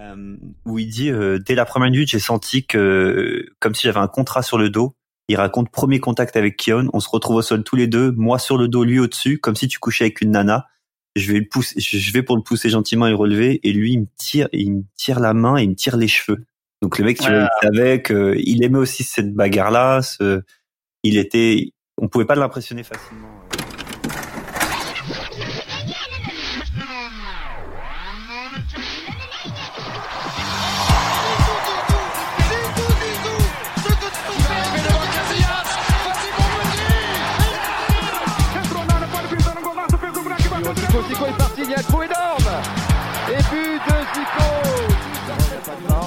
euh, où il dit euh, dès la première minute, j'ai senti que comme si j'avais un contrat sur le dos. Il raconte premier contact avec Kion, on se retrouve au sol tous les deux, moi sur le dos, lui au-dessus, comme si tu couchais avec une nana. Je vais le pousser, je vais pour le pousser gentiment et le relever, et lui il me tire, il me tire la main et il me tire les cheveux. Donc le mec, tu vois, il savait qu'il aimait aussi cette bagarre-là. Ce, il était, on pouvait pas l'impressionner facilement.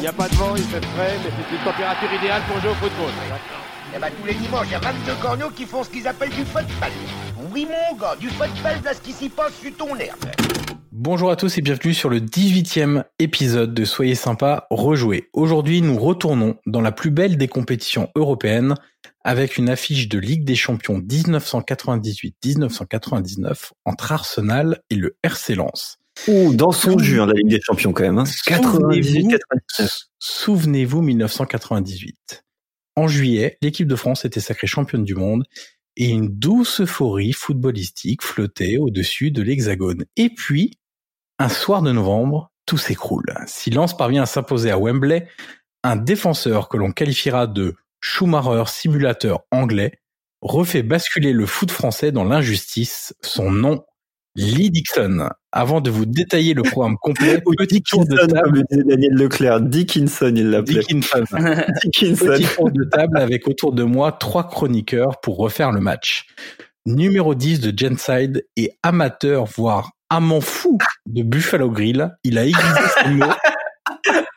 N'y a pas de vent, il fait frais, mais c'est une température idéale pour jouer au football. Eh ben, tous les dimanches, il y a 22 corneaux qui font ce qu'ils appellent du football. Oui, mon gars, du football, là, ce qui s'y passe sur ton herbe. Bonjour à tous et bienvenue sur le 18e épisode de Soyez sympa, rejouer. Aujourd'hui, nous retournons dans la plus belle des compétitions européennes avec une affiche de Ligue des Champions 1998-1999 entre Arsenal et le RC Lens. Ouh, dans son jus, hein, la Ligue des Champions quand même. Hein. 98, Souvenez-vous 1998. En juillet, l'équipe de France était sacrée championne du monde et une douce euphorie footballistique flottait au-dessus de l'hexagone. Et puis, un soir de novembre, tout s'écroule. Si Lens parvient à s'imposer à Wembley, un défenseur que l'on qualifiera de Schumacher simulateur anglais refait basculer le foot français dans l'injustice. Son nom, Lee Dixon. Avant de vous détailler le programme complet, petit tour de table. Comme Daniel Leclerc, Dickinson, il l'appelait. Dickinson. Dickinson. Petit tour de table avec autour de moi trois chroniqueurs pour refaire le match. Numéro 10 de Genside et amateur, voire amant fou de Buffalo Grill, il a aiguisé ses mots.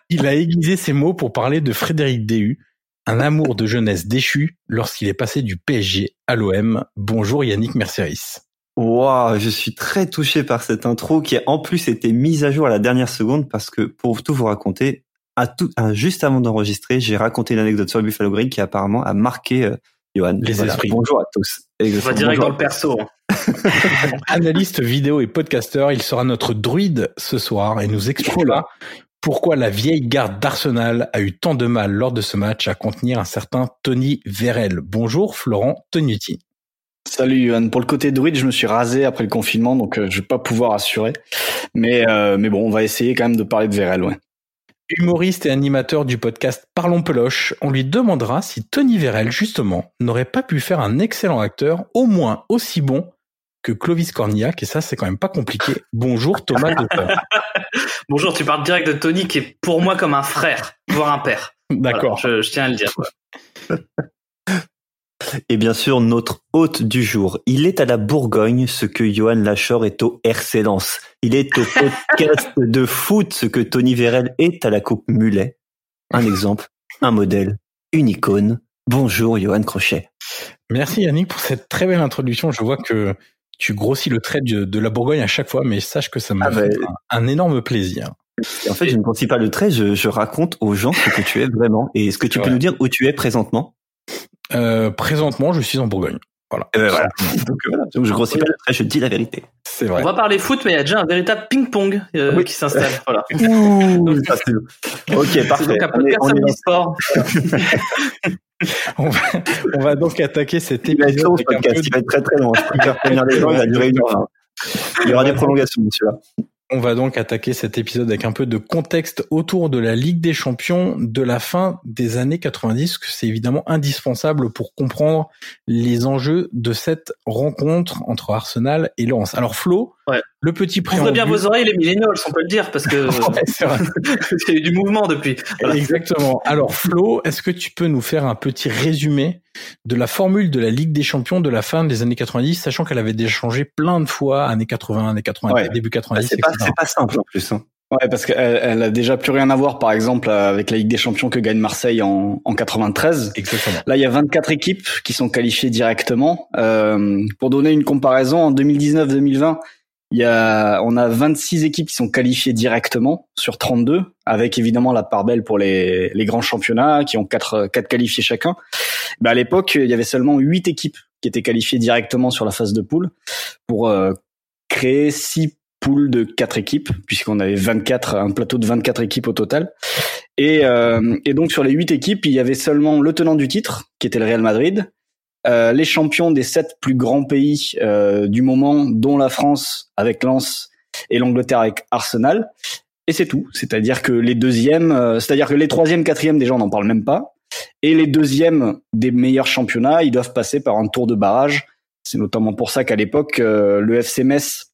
Il a aiguisé ses mots pour parler de Frédéric Déhu, un amour de jeunesse déchu lorsqu'il est passé du PSG à l'OM. Bonjour Yannick Merceris. Wow, je suis très touché par cette intro qui a en plus été mise à jour à la dernière seconde parce que pour tout vous raconter, à tout, juste avant d'enregistrer, j'ai raconté une anecdote sur le Buffalo Grill qui apparemment a marqué euh, Johan. Les esprits. Bonjour à tous. On va direct dans le perso. Hein. Analyste vidéo et podcasteur, il sera notre druide ce soir et nous expliquera pourquoi la vieille garde d'Arsenal a eu tant de mal lors de ce match à contenir un certain Tony Vérel. Bonjour Florent Tonuti. Salut Yohan. Pour le côté druide, je me suis rasé après le confinement, donc euh, je vais pas pouvoir assurer. Mais euh, mais bon, on va essayer quand même de parler de Vérel, ouais. Humoriste et animateur du podcast Parlons Peloche, on lui demandera si Tony Vérel, justement, n'aurait pas pu faire un excellent acteur, au moins aussi bon que Clovis Cornillac, et ça, c'est quand même pas compliqué. Bonjour Thomas Bonjour, tu parles direct de Tony, qui est pour moi comme un frère, voire un père. D'accord. je, je, tiens à le dire. Et bien sûr, notre hôte du jour. Il est à la Bourgogne ce que Johan Lachor est au RC Lens. Il est au podcast de foot ce que Tony Vérel est à la Coupe Mulet. Un exemple, un modèle, une icône. Bonjour Johan Crochet. Merci Yannick pour cette très belle introduction. Je vois que tu grossis le trait de, de la Bourgogne à chaque fois, mais sache que ça m'a ah fait bah, un, un, énorme plaisir. en fait, je ne grossis pas le trait, je, je, raconte aux gens ce que tu es vraiment. Et est-ce que tu peux nous dire où tu es présentement? Euh, Présentement, je suis en Bourgogne. Voilà. ben voilà. Donc, voilà. Donc, je grossis pas je dis la vérité. C'est vrai. On va parler foot, mais il y a déjà un véritable ping-pong euh, oui. qui s'installe. Voilà. Ouh, ça, ok, parfait. Donc un podcast on est, on sport. on, va, on va donc attaquer cet épisode. Il va être long, ce podcast. Il va être très très long. Je préfère prévenir les gens, il va durer une heure. Il y aura des prolongations, celui-là. On va donc attaquer cet épisode avec un peu de contexte autour de la Ligue des Champions de la fin des années 90, que c'est évidemment indispensable pour comprendre les enjeux de cette rencontre entre Arsenal et Lens. Alors Flo, ouais. le petit préambule... Ouvrez bien vos oreilles les millennials, on peut le dire, parce que il y a eu du mouvement depuis. Voilà. Exactement. Alors Flo, est-ce que tu peux nous faire un petit résumé de la formule de la Ligue des Champions de la fin des années 90, sachant qu'elle avait déjà changé plein de fois, années 80, années 80, ouais. début 90, c'est pas, c'est pas simple en plus. Hein. Ouais, parce qu'elle elle a déjà plus rien à voir, par exemple, avec la Ligue des Champions que gagne Marseille en, en 93. Exactement. Là, il y a 24 équipes qui sont qualifiées directement. Euh, pour donner une comparaison, en 2019-2020, il y a, on a 26 équipes qui sont qualifiées directement sur 32, avec évidemment la part belle pour les, les grands championnats qui ont quatre, quatre qualifiés chacun. Ben à l'époque, il y avait seulement 8 équipes qui étaient qualifiées directement sur la phase de poule pour euh, créer six poule de quatre équipes, puisqu'on avait 24, un plateau de 24 équipes au total. Et, euh, et donc sur les huit équipes, il y avait seulement le tenant du titre, qui était le Real Madrid, euh, les champions des sept plus grands pays euh, du moment, dont la France avec Lens et l'Angleterre avec Arsenal. Et c'est tout. C'est-à-dire que les deuxièmes, euh, c'est-à-dire que les troisièmes, quatrièmes, des gens n'en parlent même pas. Et les deuxièmes des meilleurs championnats, ils doivent passer par un tour de barrage. C'est notamment pour ça qu'à l'époque, le FC Metz,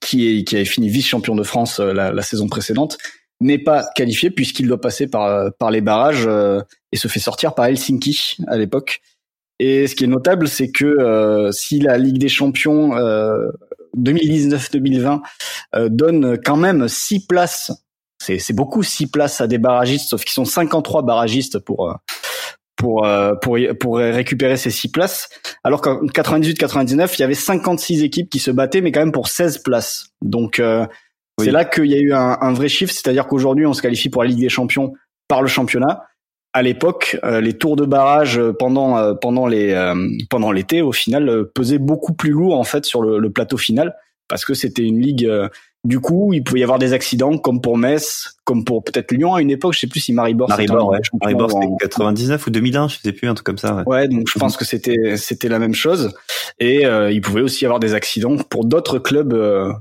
qui, est, qui avait fini vice-champion de France la, la saison précédente, n'est pas qualifié puisqu'il doit passer par, par les barrages et se fait sortir par Helsinki à l'époque. Et ce qui est notable, c'est que euh, si la Ligue des Champions euh, 2019-2020 euh, donne quand même six places, c'est beaucoup six places à des barragistes, sauf qu'ils sont 53 barragistes pour euh, pour pour pour récupérer ces six places, alors qu'en 98-99, il y avait 56 équipes qui se battaient, mais quand même pour 16 places. Donc c'est là qu'il y a eu un, un vrai chiffre, c'est-à-dire qu'aujourd'hui on se qualifie pour la Ligue des Champions par le championnat à l'époque, euh, les tours de barrage euh, pendant euh, pendant les pendant l'été, au final, pesaient beaucoup plus lourd en fait sur le, plateau final parce que c'était une ligue. du coup, il pouvait y avoir des accidents comme pour Metz, comme pour peut-être Lyon à une époque. Je sais plus si Maribor. Maribor, ouais. Maribor, c'était 99 ou 2001, je sais plus, un truc comme ça. Ouais, ouais donc je pense que c'était c'était la même chose. Et il pouvait aussi y avoir des accidents pour d'autres clubs,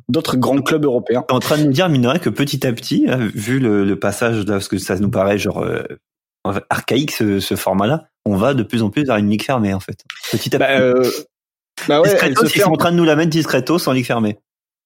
d'autres grands clubs européens. en train de nous dire, mine que petit à petit, vu le, le passage là, parce que ça nous paraît genre archaïque ce, ce format-là, on va de plus en plus vers une ligue fermée en fait. Petit à bah, petit. Euh, bah ouais, ils sont en train de nous la mettre discretos sans ligue fermée.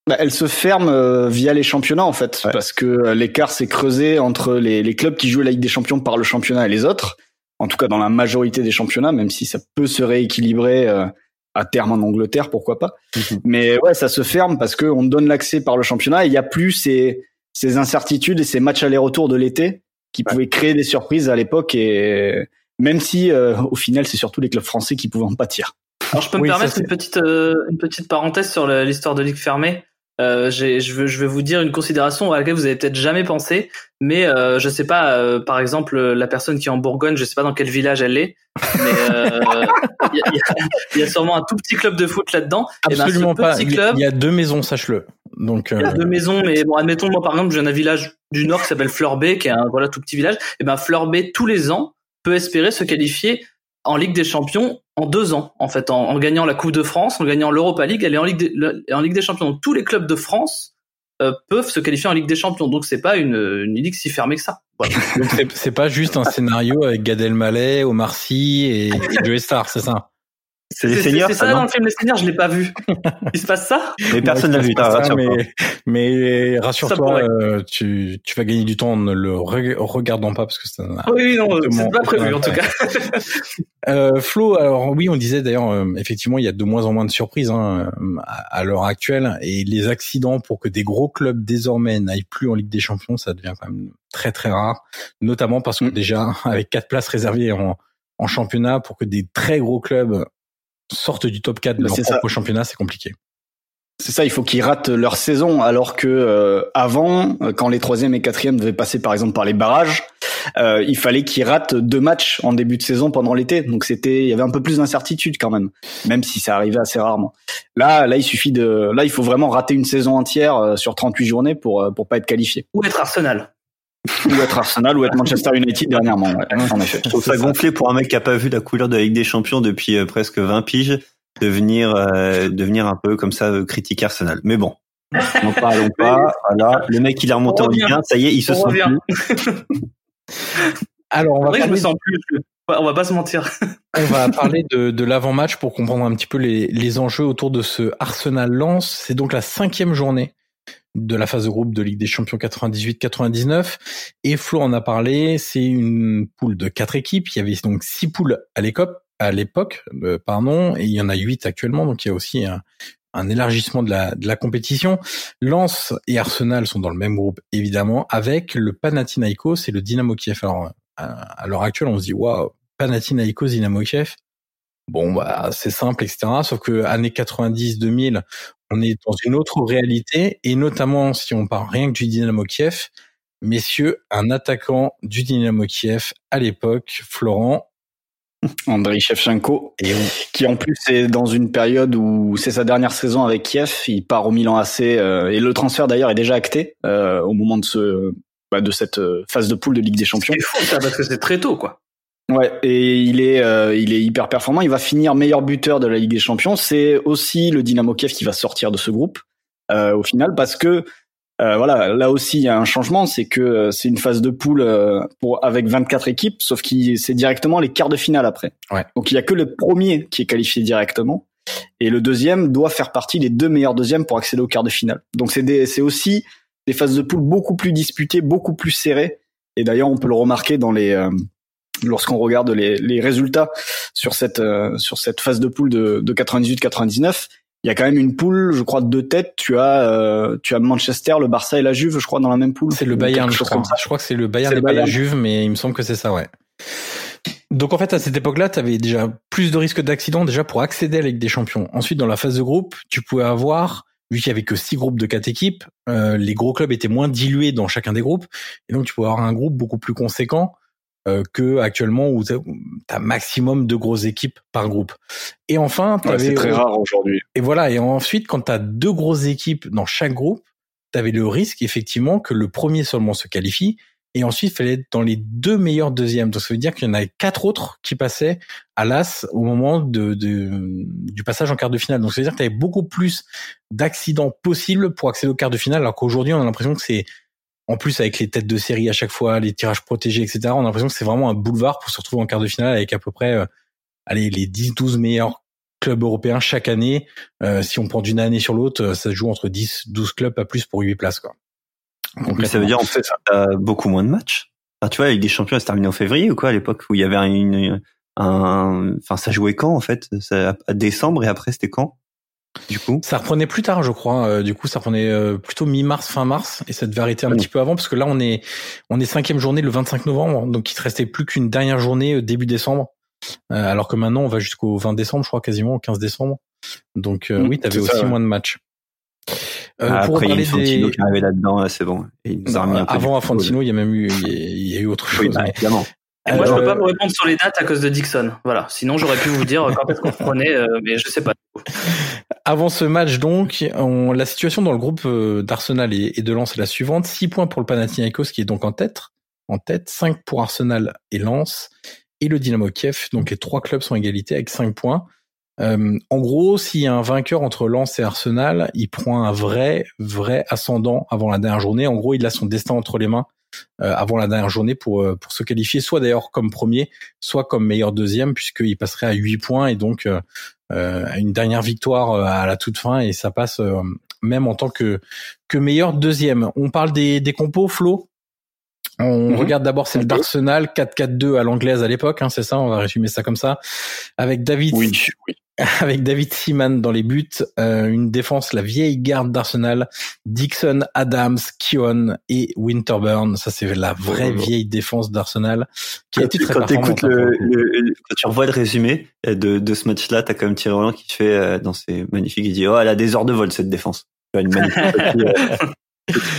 Bah, elle se ferme euh, via les championnats en fait, parce que euh, l'écart s'est creusé entre les, les, clubs qui jouent la Ligue des Champions par le championnat et les autres. En tout cas, dans la majorité des championnats, même si ça peut se rééquilibrer euh, à terme en Angleterre, pourquoi pas. Mhm. Mais ouais, ça se ferme parce qu'on donne l'accès par le championnat et il n'y a plus ces, ces incertitudes et ces matchs aller-retour de l'été qui pouvait créer des surprises à l'époque et même si euh, au final c'est surtout les clubs français qui pouvaient en pâtir. Alors je peux me permettre une petite euh, une petite parenthèse sur l'histoire de ligue fermée. Euh, je, veux, je vais vous dire une considération à laquelle vous avez peut-être jamais pensé, mais euh, je sais pas, euh, par exemple, la personne qui est en Bourgogne, je sais pas dans quel village elle est, mais il y, y, a sûrement un tout petit club de foot là-dedans. Absolument ben, pas. Il y a deux maisons, sache-le. Donc, il y a deux maisons, mais bon, admettons moi par exemple, j'ai un village du nord qui s'appelle Fleurbe, qui est un voilà tout petit village. Et ben Fleurbe tous les ans peut espérer se qualifier en Ligue des Champions en deux ans, en fait, en, gagnant la Coupe de France, en gagnant l'Europa League, elle est en Ligue, des, en Ligue des Champions. Donc, tous les clubs de France euh, peuvent se qualifier en Ligue des Champions. Donc, c'est pas une, une ligue si fermée que ça. Voilà. Donc, c'est pas juste un scénario avec Gad Elmaleh, Omar Sy et, et Joe Star, c'est ça? C'est les seigneurs. C'est ça, dans le film Les Seigneurs, je l'ai pas vu. Il se passe ça? Mais personne n'a vu. Rassure mais, mais rassure-toi, euh, tu, tu vas gagner du temps en ne le regardant pas parce que ça. Oui, non, c'est pas prévu en tout cas. euh, Flo, alors oui, on disait d'ailleurs, euh, effectivement, il y a de moins en moins de surprises hein, à, à l'heure actuelle et les accidents pour que des gros clubs désormais n'aillent plus en Ligue des Champions, ça devient quand même très très rare, notamment parce que mm. déjà avec quatre places réservées en en championnat pour que des très gros clubs sortent du top 4 de leur propre championnat, c'est compliqué. C'est ça, il faut qu'ils ratent leur saison, alors que euh, avant, euh, quand les troisième et quatrième devaient passer par exemple par les barrages, euh, il fallait qu'ils ratent deux matchs en début de saison pendant l'été. Donc c'était, il y avait un peu plus d'incertitude quand même, même si ça arrivait assez rarement. Là, là, il suffit de, là, il faut vraiment rater une saison entière sur 38 journées pour pour pas être qualifié. Ou être Arsenal ou être Arsenal ou être Manchester United dernièrement. Ouais, en effet. Je trouve ça gonflé pour un mec qui a pas vu la couleur de la Ligue des Champions depuis euh, presque 20 piges de venir euh, devenir un peu comme ça euh, critiquer Arsenal. Mais bon, n'en parlons pas. Voilà, le mec il est remonté en Ligue 1, ça y est, il se sent plus. Alors, on va parler... je me sens plus. On va pas se mentir. on va parler de, de l'avant-match pour comprendre un petit peu les, les enjeux autour de ce Arsenal Lens. C'est donc la cinquième journée de la phase de groupe de Ligue des Champions 98-99. Et Flo en a parlé, c'est une poule de quatre équipes. Il y avait donc six poules à l'époque, à l'époque, euh, pardon, et il y en a huit actuellement. Donc il y a aussi un, élargissement de la, compétition. Lens et Arsenal sont dans le même groupe, évidemment, avec le Panathinaikos et le Dynamo Kiev. Alors, à, l'heure actuelle, on se dit, waouh, Panathinaikos, Dynamo Kiev. Bon, bah, c'est simple, etc. Sauf que années 90-2000, on est dans une autre réalité, et notamment si on parle rien que du Dynamo Kiev, messieurs, un attaquant du Dynamo Kiev à l'époque, Florent, Andrei Shevchenko, et qui en plus est dans une période où c'est sa dernière saison avec Kiev, il part au Milan AC euh, et le transfert d'ailleurs est déjà acté euh, au moment de ce bah, de cette euh, phase de poule de Ligue des Champions. C'est fou ça parce que c'est très tôt quoi. Ouais, et il est il est hyper performant, il va finir meilleur buteur de la Ligue des Champions, c'est aussi le Dynamo Kiev qui va sortir de ce groupe au final parce que euh, voilà, là aussi il y a un changement, c'est que euh, c'est une phase de poule euh, pour avec 24 équipes, sauf que c'est directement les quarts de finale après. Ouais. Donc il y a que le premier qui est qualifié directement, et le deuxième doit faire partie des deux meilleurs deuxièmes pour accéder aux quarts de finale. Donc c'est c'est aussi des phases de poule beaucoup plus disputées, beaucoup plus serrées. Et d'ailleurs on peut le remarquer dans les lorsqu'on regarde les, les, résultats sur cette sur cette phase de poule de, de 98-99 il y a quand même une poule, je crois, de deux têtes. Tu as, euh, tu as Manchester, le Barça et la Juve, je crois, dans la même poule. C'est le Bayern, je crois. Je crois que c'est le Bayern et pas la Juve, mais il me semble que c'est ça, ouais. Donc en fait, à cette époque-là, tu avais déjà plus de risques d'accident déjà pour accéder à la Ligue des Champions. Ensuite, dans la phase de groupe, tu pouvais avoir, vu qu'il y avait que six groupes de quatre équipes, euh, les gros clubs étaient moins dilués dans chacun des groupes, et donc tu pouvais avoir un groupe beaucoup plus conséquent euh, que actuellement où t'as maximum de grosses équipes par groupe. Et enfin, c'est très rare aujourd'hui. Et voilà. Et ensuite, quand t'as deux grosses équipes dans chaque groupe, t'avais le risque effectivement que le premier seulement se qualifie. Et ensuite, il fallait être dans les deux meilleurs deuxièmes. Donc, ça veut dire qu'il y en avait quatre autres qui passaient à l'as au moment de, de, du passage en quart de finale. Donc, ça veut dire que tu avais beaucoup plus d'accidents possibles pour accéder au quart de finale, alors qu'aujourd'hui, on a l'impression que c'est en plus avec les têtes de série à chaque fois, les tirages protégés, etc. On a l'impression que c'est vraiment un boulevard pour se retrouver en quart de finale avec à peu près, euh, allez, les 10-12 meilleurs clubs européens chaque année. Euh, si on prend d'une année sur l'autre, euh, ça se joue entre 10, 12 clubs, pas plus pour 8 places, quoi. Donc, ça veut dire en fait beaucoup moins de matchs. Enfin, tu vois, avec des champions, ça se terminait en février ou quoi à l'époque où il y avait une, un, enfin, ça jouait quand en fait, ça, à décembre et après c'était quand? Du coup Ça reprenait plus tard, je crois. Euh, du coup, ça reprenait euh, plutôt mi-mars, fin mars, et ça devait arrêter un petit peu avant, parce que là, on est on est cinquième journée le 25 novembre, donc il te restait plus qu'une dernière journée euh, début décembre, alors que maintenant on va jusqu'au 20 décembre, je crois quasiment au 15 décembre. Donc mmh, oui, t'avais aussi moins de matchs. Ah, pour après, il y a Fantino qui arrivé là-dedans, c'est bon. Il nous a remis un peu avant Fantino, il y a même eu, il y a, eu autre chose. Bah, évidemment moi, je peux pas vous répondre sur les dates à cause de Dixon. Voilà. Sinon, j'aurais pu vous dire quand est-ce qu'on prenait, euh, mais je sais pas. Avant ce match, donc, on, la situation dans le groupe euh, d'Arsenal et, de Lens est la suivante 6 points pour le Panathinaikos qui est donc en tête, en tête, 5 pour Arsenal et Lens, et le Dynamo Kiev. Donc, les trois clubs sont égalité avec 5 points. Euh, en gros, s'il y a un vainqueur entre Lens et Arsenal, il prend un vrai, vrai ascendant avant la dernière journée. En gros, il a son destin entre les mains avant la dernière journée pour euh, pour se qualifier, soit d'ailleurs comme premier, soit comme meilleur deuxième, puisqu'il passerait à 8 points et donc euh, une dernière victoire à la toute fin et ça passe même en tant que que meilleur deuxième. On parle des des compos, Flo? On mhm. regarde d'abord celle d'Arsenal 4-4-2 à l'anglaise à l'époque, hein, c'est ça, on va résumer ça comme ça, avec David oui, oui. avec David Seaman dans les buts, euh, une défense, la vieille garde d'Arsenal, Dixon, Adams, Keown et Winterburn. Ça, c'est la vraie vieille défense d'Arsenal qui a été très quand écoutes le, le, quand tu revois le résumé de, de ce match-là, t'as quand même Thierry Roland qui te fait euh, dans ses magnifiques, il dit oh elle a des heures de vol cette défense. Une magnifique euh,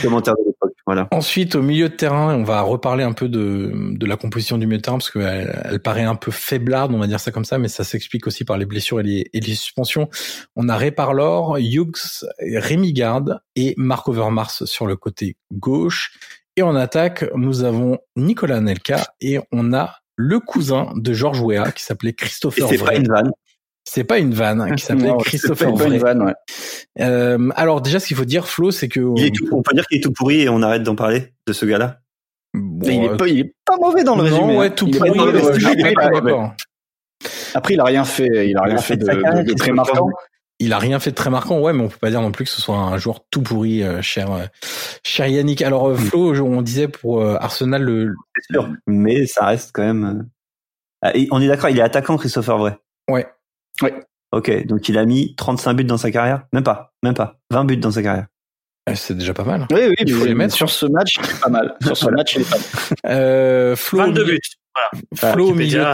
commentaire de l'époque. Voilà. Ensuite, au milieu de terrain, on va reparler un peu de, de la composition du milieu de terrain parce qu'elle elle paraît un peu faiblarde, on va dire ça comme ça, mais ça s'explique aussi par les blessures et les, et les suspensions. On a Réparlor, Hughes, Rémi Garde et Marc Overmars sur le côté gauche. Et en attaque, nous avons Nicolas Nelka et on a le cousin de Georges Weah qui s'appelait Christopher. Et c'est pas une vanne. Vanne qui s'appelait Christopher pas une vanne, ouais. euh, alors déjà, ce qu'il faut dire, Flo, c'est que il est tout, on peut dire qu'il est tout pourri et on arrête d'en parler de ce gars-là. Bon, il, est pas, il est pas mauvais dans le résumé. Ouais, tout pourri. Après, il a rien fait. Il a rien fait, de, de, très marquant. Il a rien fait de très marquant, ouais, mais on peut pas dire non plus que ce soit un joueur tout pourri, euh, cher, euh, cher Yannick. Alors, euh, mm. Flo, on disait pour euh, Arsenal le. C'est sûr, mais ça reste quand même. Ah, on est d'accord, il est attaquant, Christopher Vrai. Ouais. Oui. Ok, donc il a mis 35 buts dans sa carrière? Même pas, même pas. 20 buts dans sa carrière. Eh, c'est déjà pas mal. Oui, oui, il faut les mettre. Sur ce match, c'est pas mal. Sur ce match, il est pas mal. Euh, Flo, 22 buts. Voilà. Flo, au milieu...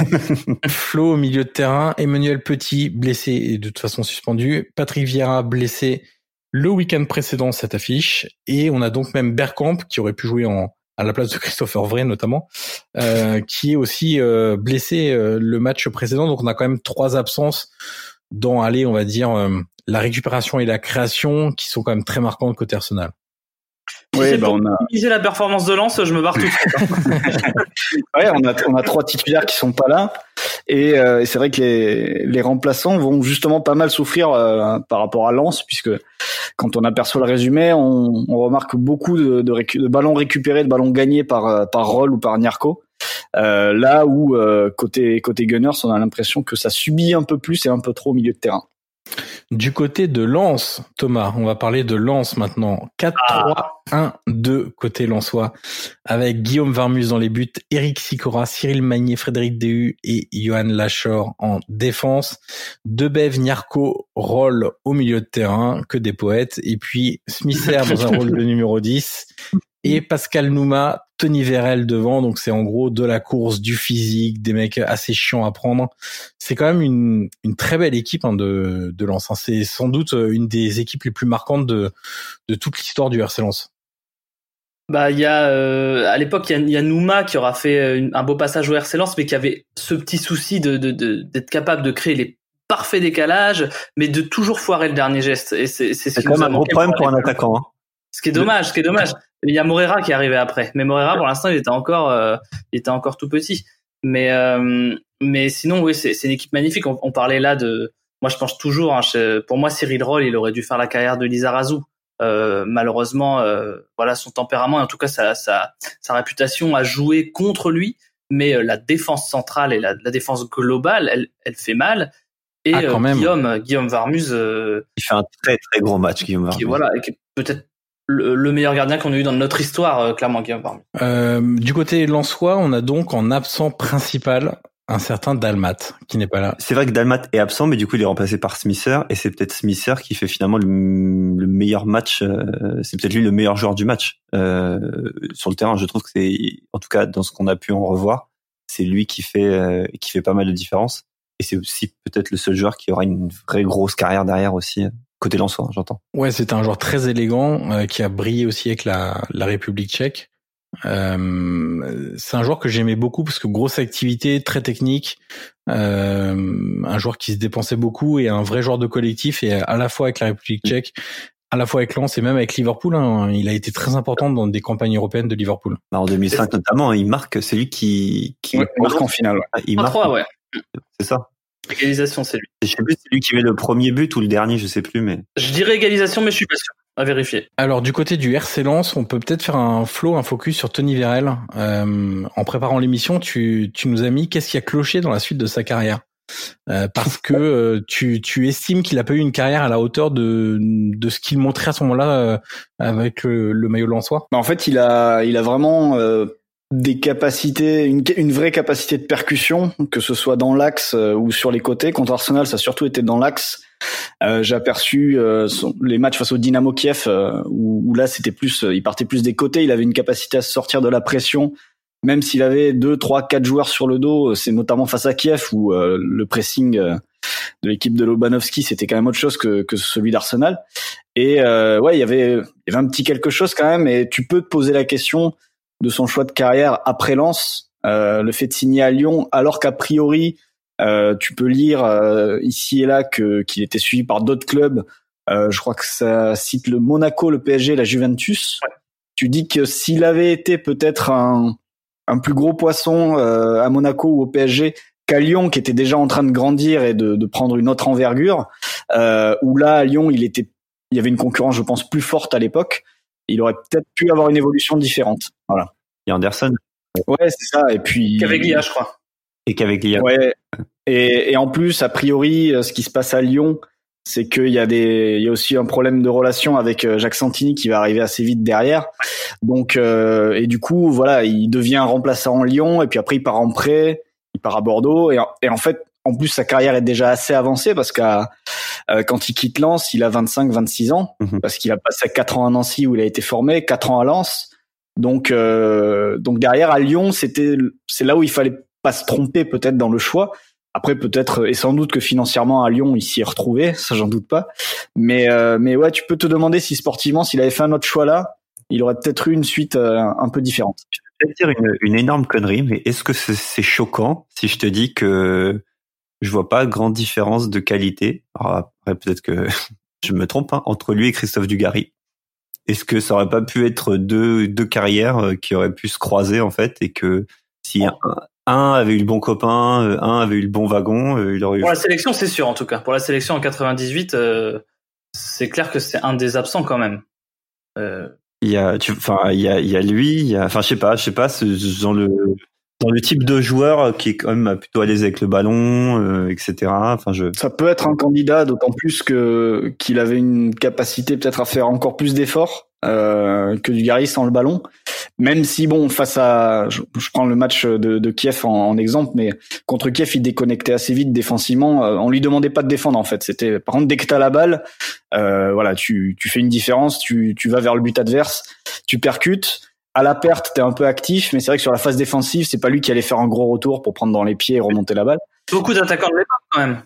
Flo au milieu de terrain, Emmanuel Petit blessé et de toute façon suspendu, Patrick Vieira blessé le week-end précédent cette affiche, et on a donc même Bergkamp qui aurait pu jouer en à la place de Christopher Vray notamment, euh, qui est aussi euh, blessé euh, le match précédent. Donc on a quand même trois absences dans aller, on va dire, la récupération et la création qui sont quand même très marquantes côté Arsenal. Oui, bah on a la performance de Lens, je me barre tout de suite. Hein. ouais, on a on a trois titulaires qui sont pas là et, euh, c'est vrai que les les remplaçants vont justement pas mal souffrir euh, par rapport à Lens puisque quand on aperçoit le résumé, on, on remarque beaucoup de, de, de, ballons récupérés, de ballons gagnés par euh, par Roll ou par Niarco. Euh, là où côté côté Gunners, on a l'impression que ça subit un peu plus et un peu trop au milieu de terrain. Du côté de Lens, Thomas, on va parler de Lens maintenant. 4-3-1-2 côté lensois, avec Guillaume Varmus dans les buts, Eric Sicora, Cyril Magnier, Frédéric Dehu et Johan Lachor en défense. Debev, Niarco, Roll au milieu de terrain, que des poètes. Et puis Smither dans un rôle de numéro 10 et Pascal Nouma, Tony Vérel devant. Donc c'est en gros de la course, du physique, des mecs assez chiants à prendre. C'est quand même une, une très belle équipe hein, de, de Lens. Hein. C'est sans doute une des équipes les plus marquantes de, de toute l'histoire du RC Lens. Bah, il y a euh, à l'époque il y a, Nouma qui aura fait euh, un beau passage au RC Lens, mais qui avait ce petit souci de d'être de, capable de créer les parfaits décalages, mais de toujours foirer le dernier geste. Et c'est c'est quand même un gros problème pour un attaquant. Hein. Ce qui est dommage, ce qui est dommage. Il y a Morera qui est arrivé après, mais Morera pour l'instant il était encore, euh, il était encore tout petit. Mais euh, mais sinon oui c'est c'est une équipe magnifique. On, on, parlait là de, moi je pense toujours, hein, pour moi Cyril Roll il aurait dû faire la carrière de Lisa Razou. Euh, malheureusement, euh, voilà son tempérament, en tout cas sa, sa, sa réputation a joué contre lui. Mais euh, la défense centrale et la, la, défense globale, elle, elle fait mal. Et ah, Guillaume, Guillaume Varmuz, il fait un très très gros match, Guillaume Varmuz. Qui, voilà, peut-être le, meilleur gardien qu'on a eu dans notre histoire, euh, clairement, Guillaume euh, Du côté Lensois, on a donc en absent principal un certain Dalmat qui n'est pas là. C'est vrai que Dalmat est absent, mais du coup il est remplacé par Smither et c'est peut-être Smither qui fait finalement le, meilleur match. Euh, c'est peut-être lui le meilleur joueur du match euh, sur le terrain. Je trouve que c'est, en tout cas dans ce qu'on a pu en revoir, c'est lui qui fait euh, qui fait pas mal de différence et c'est aussi peut-être le seul joueur qui aura une vraie grosse carrière derrière aussi côté Lensois, j'entends. Ouais, c'est un joueur très élégant euh, qui a brillé aussi avec la, la République tchèque. Euh, c'est un joueur que j'aimais beaucoup parce que grosse activité, très technique, euh, un joueur qui se dépensait beaucoup et un vrai joueur de collectif et à la fois avec la République tchèque, à la fois avec Lens et même avec Liverpool. Hein, il a été très important dans des campagnes européennes de Liverpool. Bah, en 2005 notamment, il marque, c'est lui qui, qui marque en finale. Il marque. ouais. C'est ça. Égalisation, c'est lui. Je sais plus, c'est lui qui met le premier but ou le dernier, je sais plus, mais. Je dirais égalisation, mais je suis pas sûr. À vérifier. Alors du côté du RC Lens, on peut peut-être faire un flow, un focus sur Tony Vérel. Euh, en préparant l'émission, tu, tu nous as mis qu'est-ce qui a cloché dans la suite de sa carrière? Euh, parce que euh, tu, tu estimes qu'il a pas eu une carrière à la hauteur de, de ce qu'il montrait à ce moment-là euh, avec le, le maillot lensois? Bah, en fait, il a, il a vraiment des capacités, une, une, vraie capacité de percussion, que ce soit dans l'axe euh, ou sur les côtés. Contre Arsenal, ça a surtout été dans l'axe. Euh, J'ai aperçu euh, les matchs face au Dynamo Kiev euh, où, où, là c'était plus, il partait plus des côtés. Il avait une capacité à sortir de la pression, même s'il avait deux, trois, quatre joueurs sur le dos. C'est notamment face à Kiev où le pressing de l'équipe de Lobanovski c'était quand même autre chose que, que celui d'Arsenal. Et ouais, il y avait, il y avait un petit quelque chose quand même. Et tu peux te poser la question de son choix de carrière après Lens, euh, le fait de signer à Lyon, alors qu'a priori, euh, tu peux lire euh, ici et là que qu'il était suivi par d'autres clubs. je crois que ça cite le Monaco, le PSG, la Juventus. Tu dis que s'il avait été peut-être un, un plus gros poisson à Monaco ou au PSG qu'à Lyon, qui était déjà en train de grandir et de, de prendre une autre envergure, où là à Lyon, il était, il y avait une concurrence, je pense, plus forte à l'époque il aurait peut-être pu avoir une évolution différente. Voilà. Et Anderson. Ouais, c'est ça. Et puis. Qu'avec Lia, je crois. Et qu'avec Lia. Ouais. Et, et en plus, a priori, euh, ce qui se passe à Lyon, c'est qu'il y a des, il y a aussi un problème de relation avec euh, Jacques Santini qui va arriver assez vite derrière. Donc, euh, et du coup, voilà, il devient remplaçant en Lyon et puis après il part en prêt, il part à Bordeaux et, et en fait, en plus sa carrière est déjà assez avancée parce qu'à euh, quand il quitte Lens, il a 25-26 ans mhm. parce qu'il a passé 4 ans à Nancy où il a été formé, 4 ans à Lens. Donc euh, donc derrière à Lyon, c'était c'est là où il fallait pas se tromper peut-être dans le choix. Après peut-être et sans doute que financièrement à Lyon il s'y est retrouvé, ça j'en doute pas. Mais euh, mais ouais, tu peux te demander si sportivement s'il avait fait un autre choix là, il aurait peut-être eu une suite un peu différente. Je vais te dire une, une énorme connerie, mais est-ce que c'est choquant si je te dis que je vois pas grande différence de qualité Alors après, peut-être que je me trompe hein, entre lui et Christophe Dugarry. Est-ce que ça aurait pas pu être deux deux carrières qui auraient pu se croiser en fait et que si un, un avait eu le bon copain, euh, un avait eu le bon wagon, euh, il aurait eu... Pour la sélection, c'est sûr en tout cas. Pour la sélection en 98, euh, c'est clair que c'est un des absents quand même. Euh... Il y a, enfin, il y a, il y a lui, il y a, enfin, je sais pas, je sais pas, dans le dans le type de joueur qui est quand même plutôt à l'aise avec le ballon, euh, etc. Enfin, je. Ça peut être un candidat, d'autant plus que qu'il avait une capacité peut-être à faire encore plus d'efforts euh, que du Gary sans le ballon. Même si bon, face à, je, prends le match de, de Kiev en, en, exemple, mais contre Kiev, il déconnectait assez vite défensivement. Euh, on lui demandait pas de défendre en fait. C'était par contre dès que t'as la balle, euh, voilà, tu tu fais une différence, tu tu vas vers le but adverse, tu percutes à la perte, t'es un peu actif, mais c'est vrai que sur la phase défensive, c'est pas lui qui allait faire un gros retour pour prendre dans les pieds et remonter la balle. Beaucoup d'attaquants de l'époque quand même.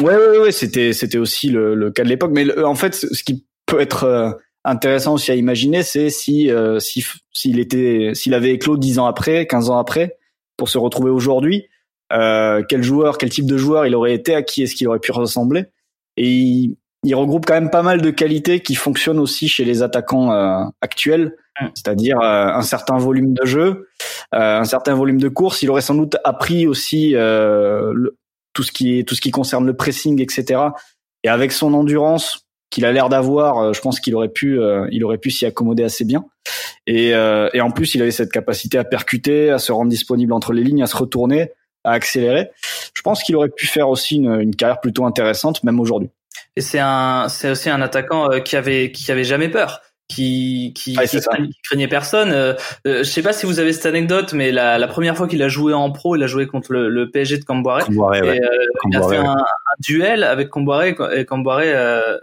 Ouais, ouais, ouais, c'était c'était aussi le, le, cas de l'époque. Mais en fait, ce qui peut être euh, intéressant aussi à imaginer, c'est si euh, si s'il était s'il avait éclos dix ans après, 15 ans après, pour se retrouver aujourd'hui, euh, quel joueur, quel type de joueur il aurait été, à qui est-ce qu'il aurait pu ressembler? Et il, il regroupe quand même pas mal de qualités qui fonctionnent aussi chez les attaquants euh, actuels, c'est-à-dire euh, un certain volume de jeu, euh, un certain volume de course. Il aurait sans doute appris aussi tout ce qui est tout ce qui concerne le pressing, etc. Et avec son endurance qu'il a l'air d'avoir, je pense qu'il aurait pu il aurait pu s'y accommoder assez bien. Et, et en plus, il avait cette capacité à percuter, à se rendre disponible entre les lignes, à se retourner, à accélérer. Je pense qu'il aurait pu faire aussi une, une carrière plutôt intéressante, même aujourd'hui. Et c'est un, c'est aussi un attaquant euh, qui avait, qui avait jamais peur qui qui, qui, craignait, personne. Euh, euh, je sais pas si vous avez cette anecdote, mais la, la première fois qu'il a joué en pro, il a joué contre le, le PSG de Camboire. ouais. il a fait un, duel avec Camboire et Camboire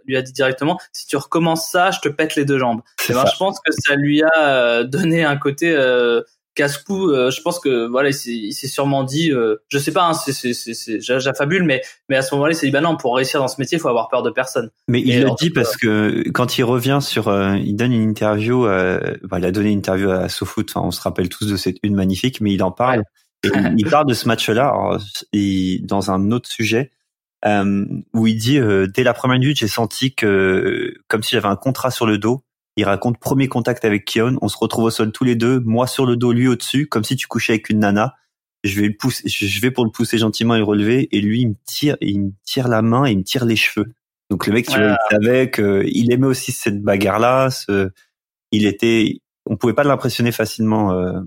lui a dit directement si tu recommences ça, je te pète les deux jambes. Et ben, je pense que ça lui a donné un côté casse-cou, euh, je pense que voilà, il s'est sûrement dit, euh, je sais pas, hein, c'est j'affabule, mais mais à ce moment-là, il s'est dit bah non, pour réussir dans ce métier, il faut avoir peur de personne. Mais il le dit parce que quand il revient sur, euh, il donne une interview, bah, il a donné une interview à SoFoot, on se rappelle tous de cette une magnifique, mais il en parle. il parle de ce match-là dans un autre sujet où il dit dès la première minute, j'ai senti que comme si j'avais un contrat sur le dos il raconte premier contact avec Kion, on se retrouve au sol tous les deux, moi sur le dos, lui au-dessus, comme si tu couchais avec une nana. Je vais le pousser, je vais pour le pousser gentiment et le relever, et lui il me tire, il me tire la main et il me tire les cheveux. Donc le mec, tu vois, il savait qu'il aimait aussi cette bagarre-là. Ce, il était, on pouvait pas l'impressionner facilement euh,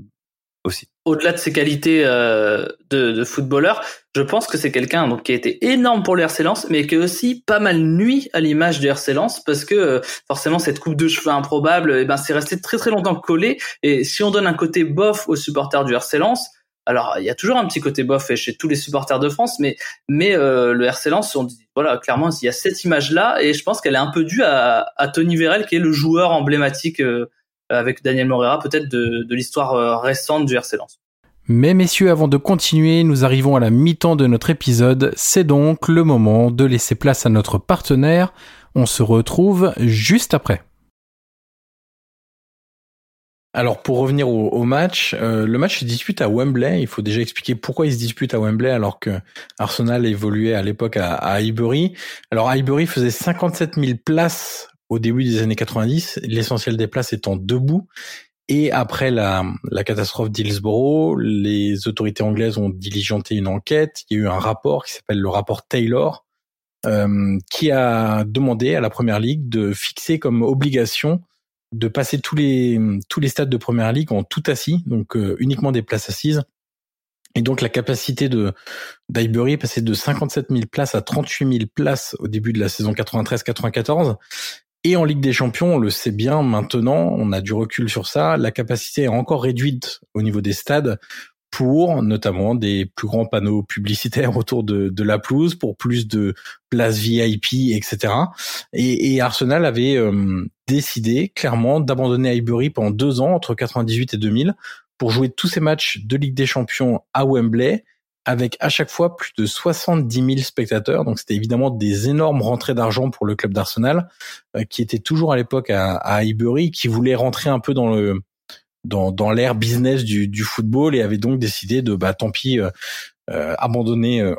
aussi. Au-delà de ses qualités euh, de, de, footballeur, je pense que c'est quelqu'un donc qui a été énorme pour le RC Lens, mais qui a aussi pas mal nuit à l'image du RC Lens parce que euh, forcément cette coupe de cheveux improbable, eh ben c'est resté très très longtemps collé. Et si on donne un côté bof aux supporters du RC Lens, alors il y a toujours un petit côté bof chez tous les supporters de France, mais mais euh, le RC Lens, on dit voilà clairement il y a cette image là et je pense qu'elle est un peu due à, à Tony Vérel qui est le joueur emblématique avec Daniel Morera, peut-être de, de l'histoire euh, récente du RC Lens. Mais messieurs, avant de continuer, nous arrivons à la mi-temps de notre épisode. C'est donc le moment de laisser place à notre partenaire. On se retrouve juste après. Alors pour revenir au, match, euh, le match se dispute à Wembley. Il faut déjà expliquer pourquoi il se dispute à Wembley alors que Arsenal évoluait à l'époque à, à Highbury. Alors Highbury faisait 57 000 places au début des années 90, l'essentiel des places étant debout. Et après la, la catastrophe d'Hillsborough, les autorités anglaises ont diligenté une enquête. Il y a eu un rapport qui s'appelle le rapport Taylor, euh, qui a demandé à la Première Ligue de fixer comme obligation de passer tous les tous les stades de Première Ligue en tout assis, donc euh, uniquement des places assises. Et donc la capacité de d'Highbury est passée de 57 000 places à 38 000 places au début de la saison 93-94. Et en Ligue des Champions, on le sait bien maintenant, on a du recul sur ça, la capacité est encore réduite au niveau des stades pour notamment des plus grands panneaux publicitaires autour de, la pelouse, pour plus de places VIP, etc. Et, Arsenal avait euh, décidé clairement d'abandonner Highbury pendant deux ans, entre 98 et 2000, pour jouer tous ces matchs de Ligue des Champions à Wembley, avec à chaque fois plus de 70 000 spectateurs. Donc c'était évidemment des énormes rentrées d'argent pour le club d'Arsenal, euh, qui était toujours à l'époque à, à Highbury, qui voulait rentrer un peu dans le dans, dans l'ère business du, du football et avait donc décidé de bah tant pis euh, euh abandonner euh,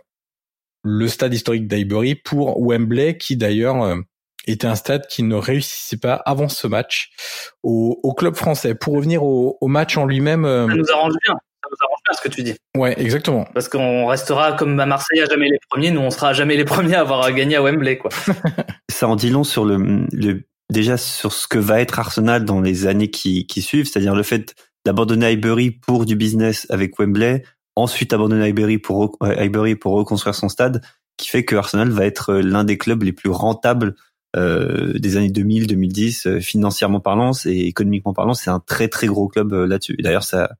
le stade historique d'Highbury pour Wembley, qui d'ailleurs était un stade qui ne réussissait pas avant ce match au, au club français. Pour revenir au, au match en lui-même, ça nous arrange bien bien ce que tu dis. Ouais, exactement. Parce qu'on restera comme à Marseille à jamais les premiers, nous on sera jamais les premiers à avoir gagné à Wembley, quoi. ça en dit long sur le, le, déjà sur ce que va être Arsenal dans les années qui, qui suivent, c'est-à-dire le fait d'abandonner Highbury pour du business avec Wembley, ensuite abandonner Highbury pour, Highbury pour reconstruire son stade, qui fait que Arsenal va être l'un des clubs les plus rentables euh, des années 2000, 2010, euh, financièrement parlant et économiquement parlant, c'est un très très gros club euh, là-dessus. D'ailleurs, ça,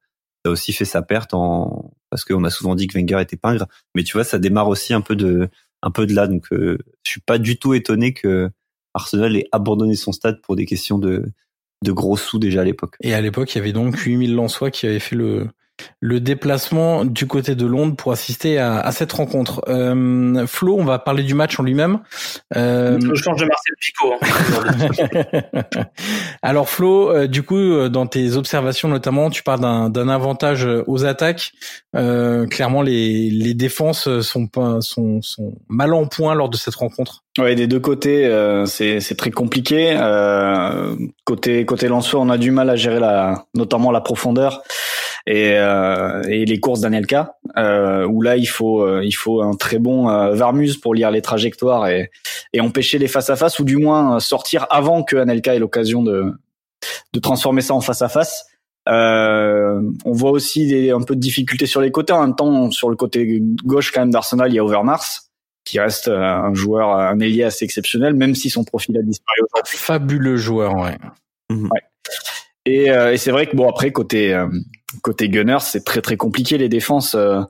ça a aussi fait sa perte en parce qu'on a souvent dit que Wenger était pingre, mais tu vois, ça démarre aussi un peu de un peu de là. Donc, euh, je suis pas du tout étonné que Arsenal ait abandonné son stade pour des questions de de gros sous déjà à l'époque. Et à l'époque, il y avait donc 8000 Lensois qui avaient fait le le déplacement du côté de Londres pour assister à, à cette rencontre. Euh, Flo, on va parler du match en lui-même. Euh... Je change de Marcel Picot. Hein. Alors Flo, euh, du coup, euh, dans tes observations notamment, tu parles d'un avantage aux attaques. Euh, clairement, les, les défenses sont, pas, sont, sont mal en point lors de cette rencontre. Ouais, des deux côtés, euh, c'est très compliqué. Euh, côté côté on a du mal à gérer la, notamment la profondeur et, euh, et les courses d'Anelka, euh, où là il faut euh, il faut un très bon euh, Varmus pour lire les trajectoires et, et empêcher les face à face, ou du moins sortir avant que Anelka ait l'occasion de de transformer ça en face à face. Euh, on voit aussi des, un peu de difficultés sur les côtés. En même temps, sur le côté gauche quand même d'Arsenal, il y a Overmars qui reste un joueur, un ailier assez exceptionnel, même si son profil a disparu aujourd'hui. Fabuleux joueur, ouais. ouais. Et, euh, et c'est vrai que bon après côté euh, côté Gunners, c'est très très compliqué les défenses euh,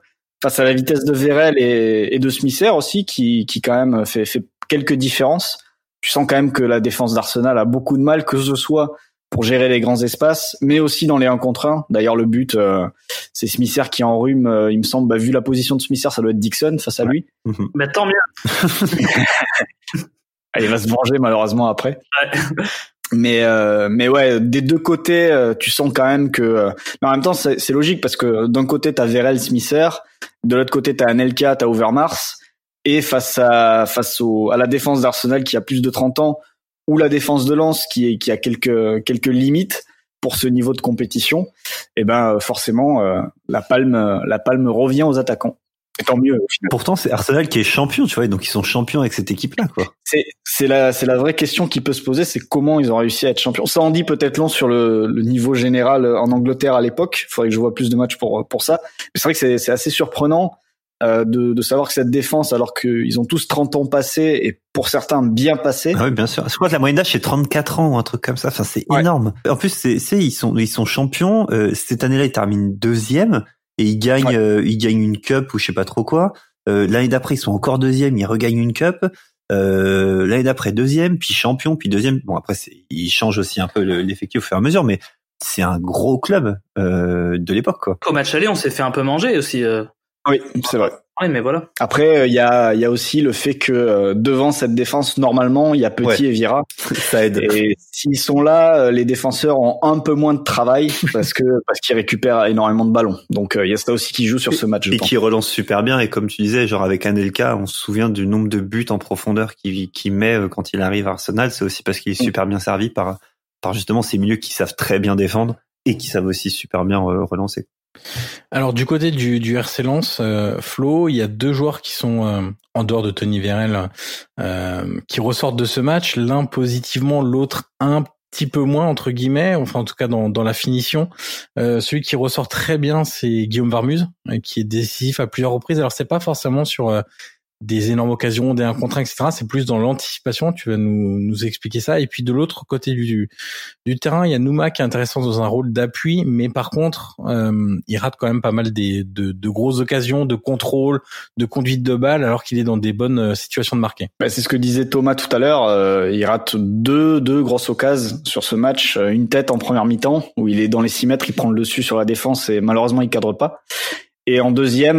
face à la vitesse de Verel et, et de Smither aussi, qui, qui quand même fait, fait quelques différences. Tu sens quand même que la défense d'Arsenal a beaucoup de mal, que ce soit pour gérer les grands espaces, mais aussi dans les 1 contre 1. D'ailleurs, le but, euh, c'est Smither qui enrhume, euh, il me semble, bah, vu la position de Smither, ça doit être Dixon face à lui. Mais bah, tant mieux. il va se venger malheureusement après. Ouais. Mais euh, mais ouais, des deux côtés, euh, tu sens quand même que. Euh, mais en même temps, c'est logique parce que d'un côté t'as Verel Smither, de l'autre côté t'as Anelka, t'as Overmars, et face à face au, à la défense d'Arsenal qui a plus de 30 ans, ou la défense de Lens qui est, qui a quelques quelques limites pour ce niveau de compétition, et eh ben forcément la palme la palme revient aux attaquants tant mieux. Au final. Pourtant, c'est Arsenal qui est champion, tu vois, donc ils sont champions avec cette équipe-là, quoi. C'est c'est la c'est la vraie question qui peut se poser, c'est comment ils ont réussi à être champions. Ça en dit peut-être long sur le, le niveau général en Angleterre à l'époque. Il faudrait que je vois plus de matchs pour pour ça. Mais c'est vrai que c'est c'est assez surprenant. Euh, de, de savoir que cette défense, alors qu'ils ont tous 30 ans passés et pour certains bien passés. Ah oui, bien sûr. Je crois que la moyenne d'âge c'est 34 ans ou un truc comme ça. Enfin, c'est ouais. énorme. En plus, c'est, c'est ils sont ils sont champions. Euh, cette année-là, ils terminent deuxième et ils gagnent, ouais. euh, ils gagnent une cup ou je sais pas trop quoi. Euh, l'année d'après, ils sont encore deuxième, ils regagnent une cup. Euh, l'année d'après, deuxième, puis champion, puis deuxième. Bon, après, ils changent aussi un peu l'effectif au fur et à mesure, mais c'est un gros club euh, de l'époque, quoi. Au match aller, on s'est fait un peu manger aussi. Euh. Oui, c'est vrai. Oui, mais voilà. Après, il y a, y a aussi le fait que euh, devant cette défense, normalement, il y a Petit ouais. et Vira. Ça aide. Et s'ils sont là, euh, les défenseurs ont un peu moins de travail parce que parce qu'ils récupèrent énormément de ballons. Donc il y a ça aussi qui joue sur ce match. Et qui relance super bien. Et comme tu disais, genre avec Anelka, on se souvient du nombre de buts en profondeur qu'il qui met euh, quand il arrive à Arsenal. C'est aussi parce qu'il est super bien servi par par justement ces milieux qui savent très bien défendre et qui savent aussi super bien relancer. Alors du côté du, du RC Lens, euh, Flo, il y a deux joueurs qui sont euh, en dehors de Tony Vérel euh, qui ressortent de ce match, l'un positivement, l'autre un petit peu moins entre guillemets, enfin en tout cas dans, la finition. celui qui ressort très bien, c'est Guillaume Varmuse, qui est décisif à plusieurs reprises. Alors c'est pas forcément sur des énormes occasions, des 1 contre 1, etc. C'est plus dans l'anticipation. Tu vas nous, nous expliquer ça. Et puis de l'autre côté du, du terrain, il y a Nouma qui est intéressant dans un rôle d'appui, mais par contre, euh, il rate quand même pas mal des, de, de grosses occasions de contrôle, de conduite de balle, alors qu'il est dans des bonnes euh, situations de marquer. Bah, c'est ce que disait Thomas tout à l'heure. Euh, il rate deux, deux grosses occasions sur ce match. Une tête en première mi-temps où il est dans les 6 mètres, il prend le dessus sur la défense et malheureusement il cadre pas. Et en deuxième,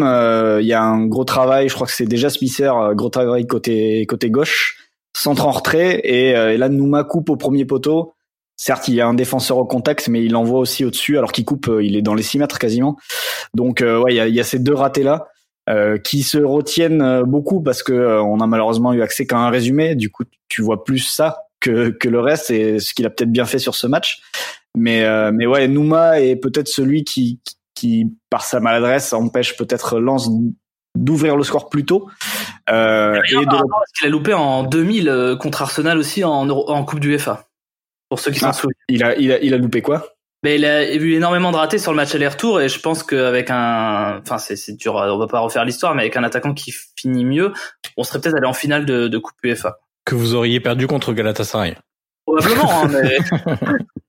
il y a un gros travail. Je crois que c'est déjà Smither, gros travail côté côté gauche, centre en retrait. Et, et là, Nouma coupe au premier poteau. Certes, il y a un défenseur au contact, mais il envoie aussi au-dessus, alors qu'il coupe, il est dans les 6 mètres quasiment. Donc, ouais, il y a, y a, ces deux ratés-là. Euh, qui se retiennent euh, beaucoup parce que euh, on a malheureusement eu accès qu'à un résumé. Du coup, tu vois plus ça que que le reste et ce qu'il a peut-être bien fait sur ce match. Mais mais ouais, Nouma est peut-être celui qui qui par sa maladresse empêche peut-être Lens d'ouvrir le score plus tôt. Euh, et de... parce qu'il a loupé en 2000 contre Arsenal aussi en, en Coupe du FA. Pour ceux qui s'en ah, souviennent. Il a, il a, il a loupé quoi? Mais il a eu énormément de ratés sur le match aller-retour et je pense qu'avec un, enfin c'est c'est dur, on va pas refaire l'histoire, mais avec un attaquant qui finit mieux, on serait peut-être allé en finale de, de Coupe UEFA. Que vous auriez perdu contre Galatasaray. Probablement, hein, mais.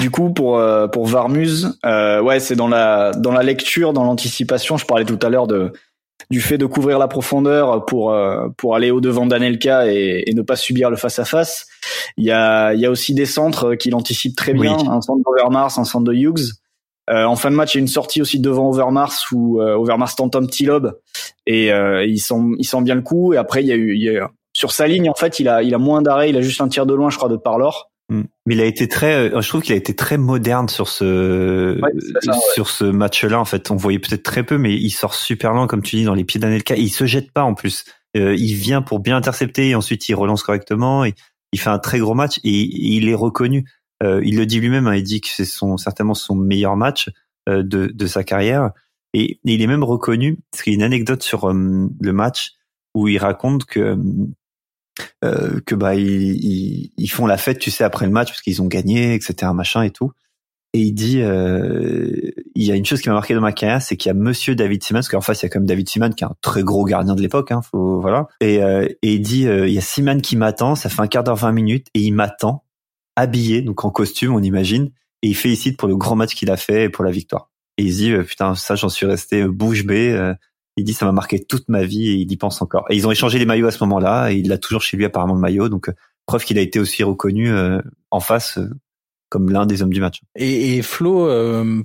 du coup, pour euh, pour Varmuz, euh, ouais, c'est dans la dans la lecture, dans l'anticipation. Je parlais tout à l'heure de du fait de couvrir la profondeur pour euh, pour aller au devant d'Anelka et, et, ne pas subir le face à face. Il y a il y a aussi des centres qu'il anticipe très bien, un centre d'Overmars, un centre de Hughes. Euh, en fin de match, il y a une sortie aussi devant Overmars où euh, Overmars tente un petit lob et euh, il sent il sent bien le coup. Et après, il y a eu il y a, sur sa ligne en fait, il a il a moins d'arrêt, il a juste un tir de loin, je crois, de Parlor. Mm. Mais il a été très, euh, je trouve qu'il a été très moderne sur ce sur ce match-là. En fait, on voyait peut-être très peu, mais il sort super lent, comme tu dis, dans les pieds d'Anelka. Il se jette pas en plus. Euh, il vient pour bien intercepter et ensuite il relance correctement. Et il fait un très gros match et, il est reconnu. Euh, il le dit lui-même. Hein, il dit que c'est son certainement son meilleur match de, de sa carrière. Et, il est même reconnu parce qu'il y a une anecdote sur le match où il raconte que euh, que bah ils, ils, font la fête, tu sais, après le match parce qu'ils ont gagné, etc. machin et tout. Et il dit, euh, il y a une chose qui m'a marqué dans ma carrière, c'est qu'il y a Monsieur David Simmons, parce qu'en face il y a quand même David Simmons qui est un très gros gardien de l'époque, hein, faut voilà. Et, euh, et il dit, euh, il y a Simmons qui m'attend, ça fait un quart d'heure, 20 minutes, et il m'attend habillé, donc en costume, on imagine, et il félicite pour le grand match qu'il a fait et pour la victoire. Et il dit, euh, putain, ça j'en suis resté bouche bée. Il dit ça m'a marqué toute ma vie et il y pense encore. Et ils ont échangé les maillots à ce moment-là et il a toujours chez lui apparemment le maillot. Donc euh, preuve qu'il a été aussi reconnu euh, en face euh, comme l'un des hommes du match. Et, et Flo,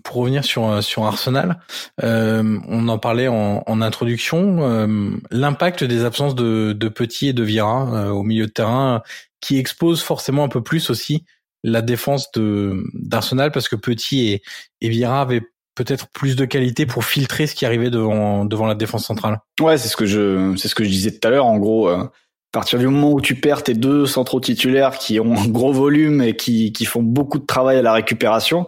pour revenir sur sur Arsenal, on en parlait en, en introduction, l'impact des absences de, de Petit et de Vieira au milieu de terrain, qui expose forcément un peu plus aussi la défense de d'Arsenal parce que Petit et, et Vieira avaient peut-être plus de qualité pour filtrer ce qui arrivait devant devant la défense centrale. Ouais, c'est ce que je c'est ce que je disais tout à l'heure. En gros, euh, à partir du moment où tu perds tes deux centraux titulaires qui ont un gros volume et qui qui font beaucoup de travail à la récupération,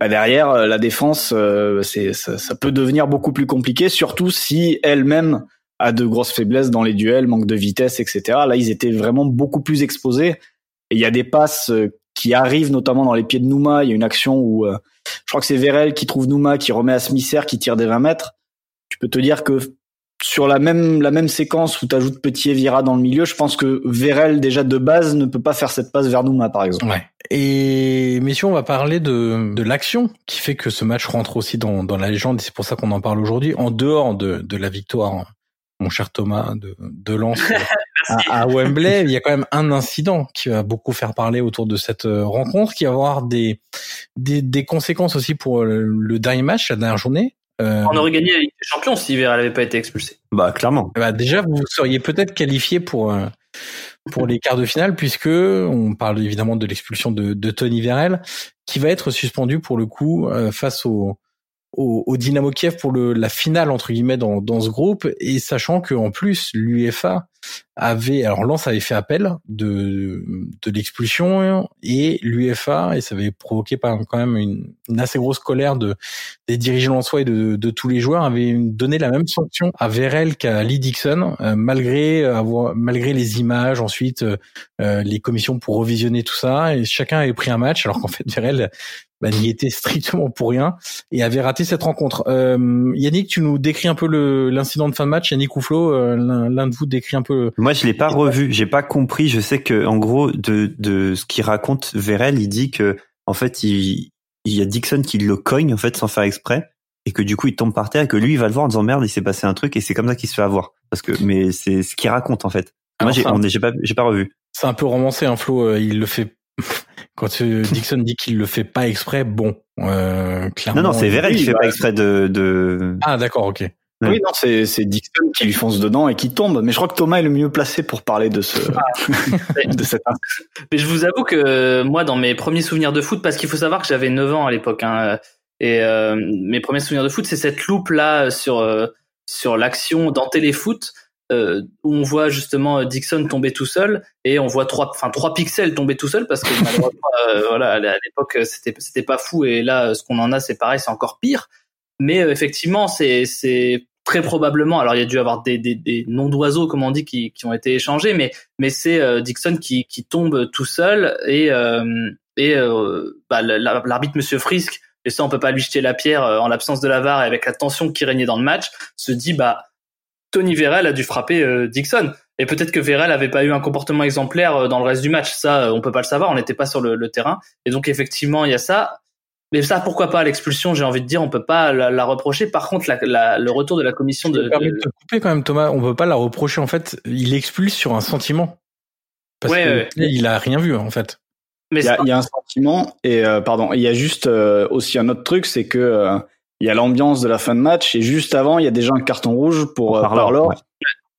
bah derrière euh, la défense, euh, c'est ça, peut devenir beaucoup plus compliqué, surtout si elle-même a de grosses faiblesses dans les duels, manque de vitesse, etc. Là, ils étaient vraiment beaucoup plus exposés. Et il y a des passes qui arrivent notamment dans les pieds de Nouma. Il y a une action où je crois que c'est Vérel qui trouve Nouma, qui remet à Smisser, qui tire des 20 mètres. Tu peux te dire que sur la même la même séquence où tu ajoutes Petit et Vira dans le milieu, je pense que Vérel déjà de base ne peut pas faire cette passe vers Nouma par exemple. Ouais. Et messieurs, on va parler de de l'action qui fait que ce match rentre aussi dans dans la légende et c'est pour ça qu'on en parle aujourd'hui en dehors de de la victoire mon cher Thomas de de Lens à, Wembley, il y a quand même un incident qui va beaucoup faire parler autour de cette euh, rencontre, qui va avoir des, des, des conséquences aussi pour le, dernier match, la dernière journée. Euh, on aurait gagné la Ligue des Champions si Vera n'avait pas été expulsé. Bah clairement. Bah, déjà, vous seriez peut-être qualifié pour euh, pour les quarts de finale, puisque on parle évidemment de l'expulsion de, de Tony Vérel, qui va être suspendu pour le coup face au au, au, Dynamo Kiev pour le, la finale entre guillemets dans, dans ce groupe. Et sachant que en plus l'UEFA avait alors Lens avait fait appel de de l'expulsion et l'UEFA et ça avait provoqué quand même une, une, assez grosse colère de des dirigeants lensois et de, de tous les joueurs avait donné la même sanction à Verel qu'à Lee Dixon euh, malgré avoir malgré les images ensuite euh, les commissions pour revisionner tout ça et chacun avait pris un match alors qu'en fait Verel bah, n'y était strictement pour rien et avait raté cette rencontre. Euh, Yannick, tu nous décris un peu l'incident de fin de match. Yannick ou Flo, euh, l'un de vous décrit un peu. Moi, je l'ai pas revu. J'ai pas compris. Je sais que en gros de de ce qu'il raconte Vérel, il dit que en fait il il y a Dixon qui le cogne en fait sans faire exprès et que du coup il tombe par terre et que lui il va le voir en disant merde il s'est passé un truc et c'est comme ça qu'il se fait avoir parce que mais c'est ce qu'il raconte en fait. Moi j'ai pas j'ai pas revu. C'est un peu romancé, un hein, Flo. Euh, il le fait quand euh, Dixon dit qu'il le fait pas exprès, bon, euh, clairement. Non, non, c'est Vérel qui fait bah, pas exprès de. de... Ah, d'accord, ok. Oui, non, c'est, c'est Dixon qui lui fonce dedans et qui tombe. Mais je crois que Thomas est le mieux placé pour parler de ce, de cette Mais je vous avoue que moi, dans mes premiers souvenirs de foot, parce qu'il faut savoir que j'avais 9 ans à l'époque, hein, et euh, mes premiers souvenirs de foot, c'est cette loupe là sur euh, sur l'action dans téléfoot euh, où on voit justement Dixon tomber tout seul et on voit trois, enfin trois pixels tomber tout seul parce que malheureusement, euh, voilà, à l'époque c'était c'était pas fou et là ce qu'on en a c'est pareil, c'est encore pire. Mais euh, effectivement, c'est c'est très probablement, alors il y a dû avoir des, noms d'oiseaux, comme on dit, qui, ont été échangés, mais, c'est euh, Dixon qui, tombe tout seul et, euh, et bah, l'arbitre Monsieur Frisk, et ça on peut pas lui jeter la pierre en l'absence de la VAR et avec la tension qui régnait dans le match, se dit bah Tony Vérel a dû frapper Dixon. Et peut-être que Vérel avait pas eu un comportement exemplaire dans le reste du match. Ça, on peut pas le savoir. On n'était pas sur le, terrain. Et donc effectivement, il y a ça. Mais ça, pourquoi pas l'expulsion J'ai envie de dire, on peut pas la, la reprocher. Par contre, la, la, le retour de la commission de, de... de te couper quand même, Thomas. On peut pas la reprocher. En fait, il expulse sur un sentiment. Parce ouais, que ouais. il a rien vu en fait. Mais il y, a, il y a un sentiment et euh, pardon, il y a juste euh, aussi un autre truc, c'est que euh, il y a l'ambiance de la fin de match et juste avant, il y a déjà un carton rouge pour euh, Parlor. Ouais.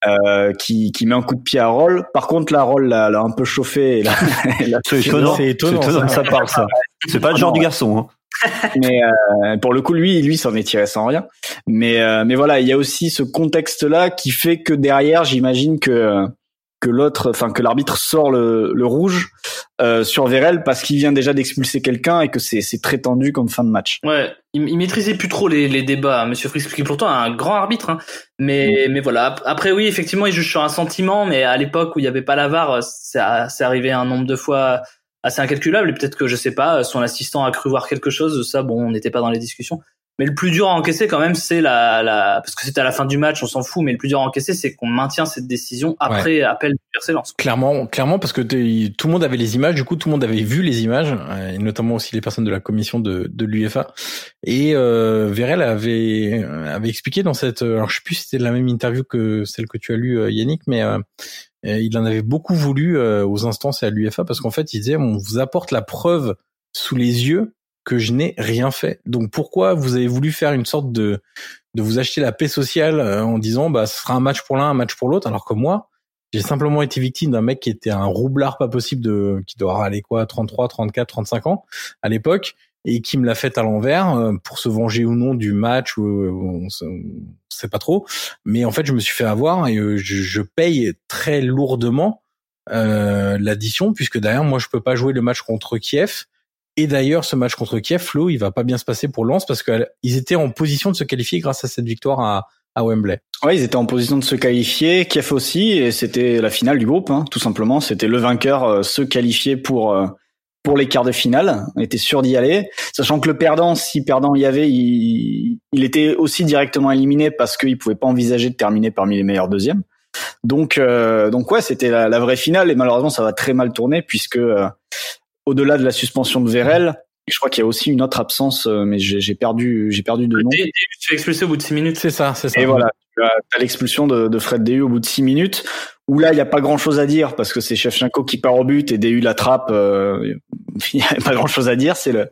Euh, qui, qui met un coup de pied à Roll. Par contre, la Roll l'a, l'a un peu chauffé. Et l'a, c'est étonnant. C'est étonnant, ça, ça parle ça. C'est pas le genre du garçon. Hein mais euh, pour le coup lui lui s'en est tiré sans rien mais euh, mais voilà il y a aussi ce contexte là qui fait que derrière j'imagine que que l'autre enfin que l'arbitre sort le, le rouge euh, sur Vérel parce qu'il vient déjà d'expulser quelqu'un et que c'est c'est très tendu comme fin de match ouais il, il maîtrisait plus trop les, les débats monsieur Frisk qui pourtant est un grand arbitre hein. mais mmh. mais voilà après oui effectivement il juge sur un sentiment mais à l'époque où il y avait pas la VAR c'est c'est arrivé un nombre de fois assez incalculable et peut-être que je sais pas son assistant a cru voir quelque chose ça bon on n'était pas dans les discussions. Mais le plus dur à encaisser quand même c'est la, la parce que c'était à la fin du match on s'en fout mais le plus dur à encaisser c'est qu'on maintient cette décision après ouais. appel du clairement clairement parce que tout le monde avait les images du coup tout le monde avait vu les images et notamment aussi les personnes de la commission de, de l'UEFA. Et euh, Vérel avait avait expliqué dans cette alors je sais plus si c'était la même interview que celle que tu as lu Yannick mais euh, il en avait beaucoup voulu euh, aux instances et à l'UEFA parce qu'en fait, il disait on vous apporte la preuve sous les yeux que je n'ai rien fait. Donc pourquoi vous avez voulu faire une sorte de de vous acheter la paix sociale euh, en disant bah ce sera un match pour l'un, un match pour l'autre, alors que moi j'ai simplement été victime d'un mec qui était un roublard pas possible de qui doit aller quoi 33, 34, 35 ans à l'époque et qui me l'a fait à l'envers euh, pour se venger ou non du match ou on sait pas trop mais en fait je me suis fait avoir et je, je paye très lourdement euh, l'addition puisque d'ailleurs moi je peux pas jouer le match contre Kiev et d'ailleurs ce match contre Kiev Flo il va pas bien se passer pour Lens parce qu'ils étaient en position de se qualifier grâce à cette victoire à à Wembley. Ouais, ils étaient en position de se qualifier, Kiev aussi, et c'était la finale du groupe, hein, tout simplement. C'était le vainqueur euh, se qualifier pour euh, pour les quarts de finale. On était sûr d'y aller, sachant que le perdant, si perdant il y avait, il, il était aussi directement éliminé parce qu'il pouvait pas envisager de terminer parmi les meilleurs deuxièmes. Donc, euh, donc ouais, c'était la, la, vraie finale et malheureusement ça va très mal tourner puisque euh, au-delà de la suspension de Vérel, je crois qu'il y a aussi une autre absence, euh, mais j'ai perdu, j'ai perdu de nom. Tu es expulsé au bout de six minutes. C'est ça, c'est ça. Et voilà, tu as, l'expulsion de, de, Fred Déhu au bout de six minutes, où là, il n'y a pas grand-chose à dire, parce que c'est Shevchenko qui part au but et Déhu l'attrape. Euh, il n'y a pas grand-chose à dire. C'est le,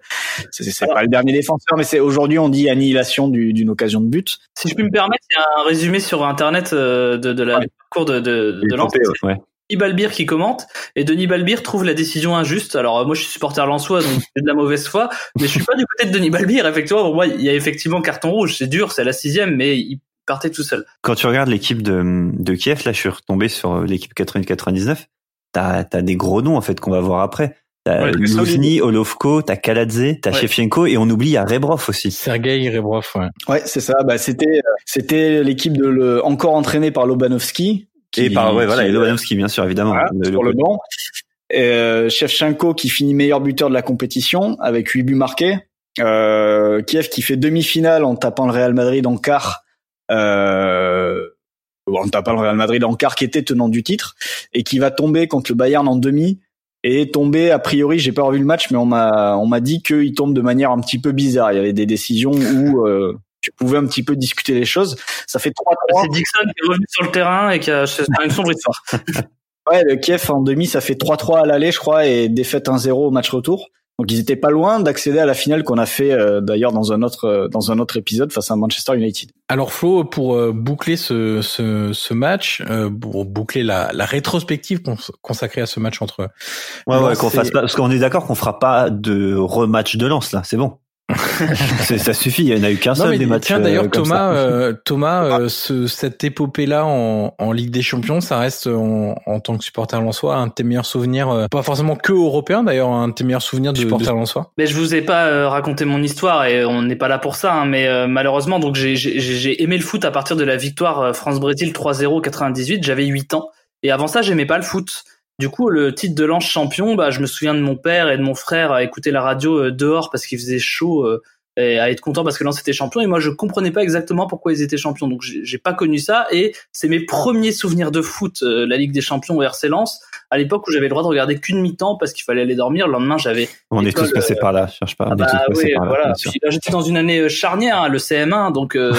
c'est pas le dernier défenseur, mais c'est aujourd'hui on dit annihilation d'une occasion de but. Si je puis me permettre, il y a un résumé sur Internet euh, de, de la ouais. cours de, de, de Lens. Ouais. Denis Balbir qui commente et Denis Balbir trouve la décision injuste. Alors moi je suis supporter lensois donc c'est de la mauvaise foi, mais je suis pas du côté de Denis Balbir. Effectivement pour moi il y a effectivement carton rouge, c'est dur, c'est la sixième, mais il partait tout seul. Quand tu regardes l'équipe de, de Kiev, là je suis retombé sur l'équipe 80-99, t'as as des gros noms en fait qu'on va voir après. T'as ouais, Luzny, Olovko, t'as Kaladze, t'as ouais. Shevchenko et on oublie il y a Rebrov aussi. Sergei Rebrov, ouais. Ouais, c'est ça. Bah c'était c'était l'équipe de le, encore entraînée par Lobanovski qui, et par ouais voilà et Lobanovski bien sûr évidemment voilà, le, sur le, le banc euh, Shevchenko qui finit meilleur buteur de la compétition avec 8 buts marqués euh, Kiev qui fait demi-finale en tapant le Real Madrid en quart euh, en tapant le Real Madrid en quart qui était tenant du titre et qui va tomber contre le Bayern en demi et tomber a priori j'ai pas revu le match mais on m'a on m'a dit qu'il tombe de manière un petit peu bizarre il y avait des décisions où euh, tu pouvais un petit peu discuter les choses. Ça fait 3-3. C'est Dixon qui est revenu sur le terrain et qui a une sombre histoire. Ouais, le Kiev en demi, ça fait 3-3 à l'aller, je crois, et défaite 1-0 au match retour. Donc ils étaient pas loin d'accéder à la finale qu'on a fait euh, d'ailleurs dans un autre euh, dans un autre épisode face à Manchester United. Alors Flo, pour euh, boucler ce, ce, ce match, pour boucler la, la rétrospective consacrée à ce match entre. Ouais, ouais, qu'on fasse pas, parce qu'on est d'accord qu'on fera pas de rematch de lance là, c'est bon ça suffit, il n'y en a eu qu'un seul des matchs. Tiens, d'ailleurs, euh, Thomas, euh, Thomas, euh, ce, cette épopée-là en, en, Ligue des Champions, ça reste en, en tant que supporter lensois un de tes meilleurs souvenirs, pas forcément que européen d'ailleurs, un de tes meilleurs souvenirs de, supporter lensois. Mais je vous ai pas raconté mon histoire et on n'est pas là pour ça, hein, mais malheureusement, donc j'ai aimé le foot à partir de la victoire France-Brésil 3-0 98. J'avais 8 ans et avant ça, j'aimais pas le foot. Du coup, le titre de l'ange champion, bah, je me souviens de mon père et de mon frère à écouter la radio euh, dehors parce qu'il faisait chaud euh, et à être content parce que Lens était champion. Et moi je comprenais pas exactement pourquoi ils étaient champions. Donc j'ai pas connu ça. Et c'est mes premiers souvenirs de foot euh, la Ligue des Champions au RC Lens. À l'époque où j'avais le droit de regarder qu'une mi-temps parce qu'il fallait aller dormir. Le lendemain j'avais on est tous passés par là cherche pas ah bah, oui, voilà. j'étais dans une année charnière hein, le CM1 donc, euh,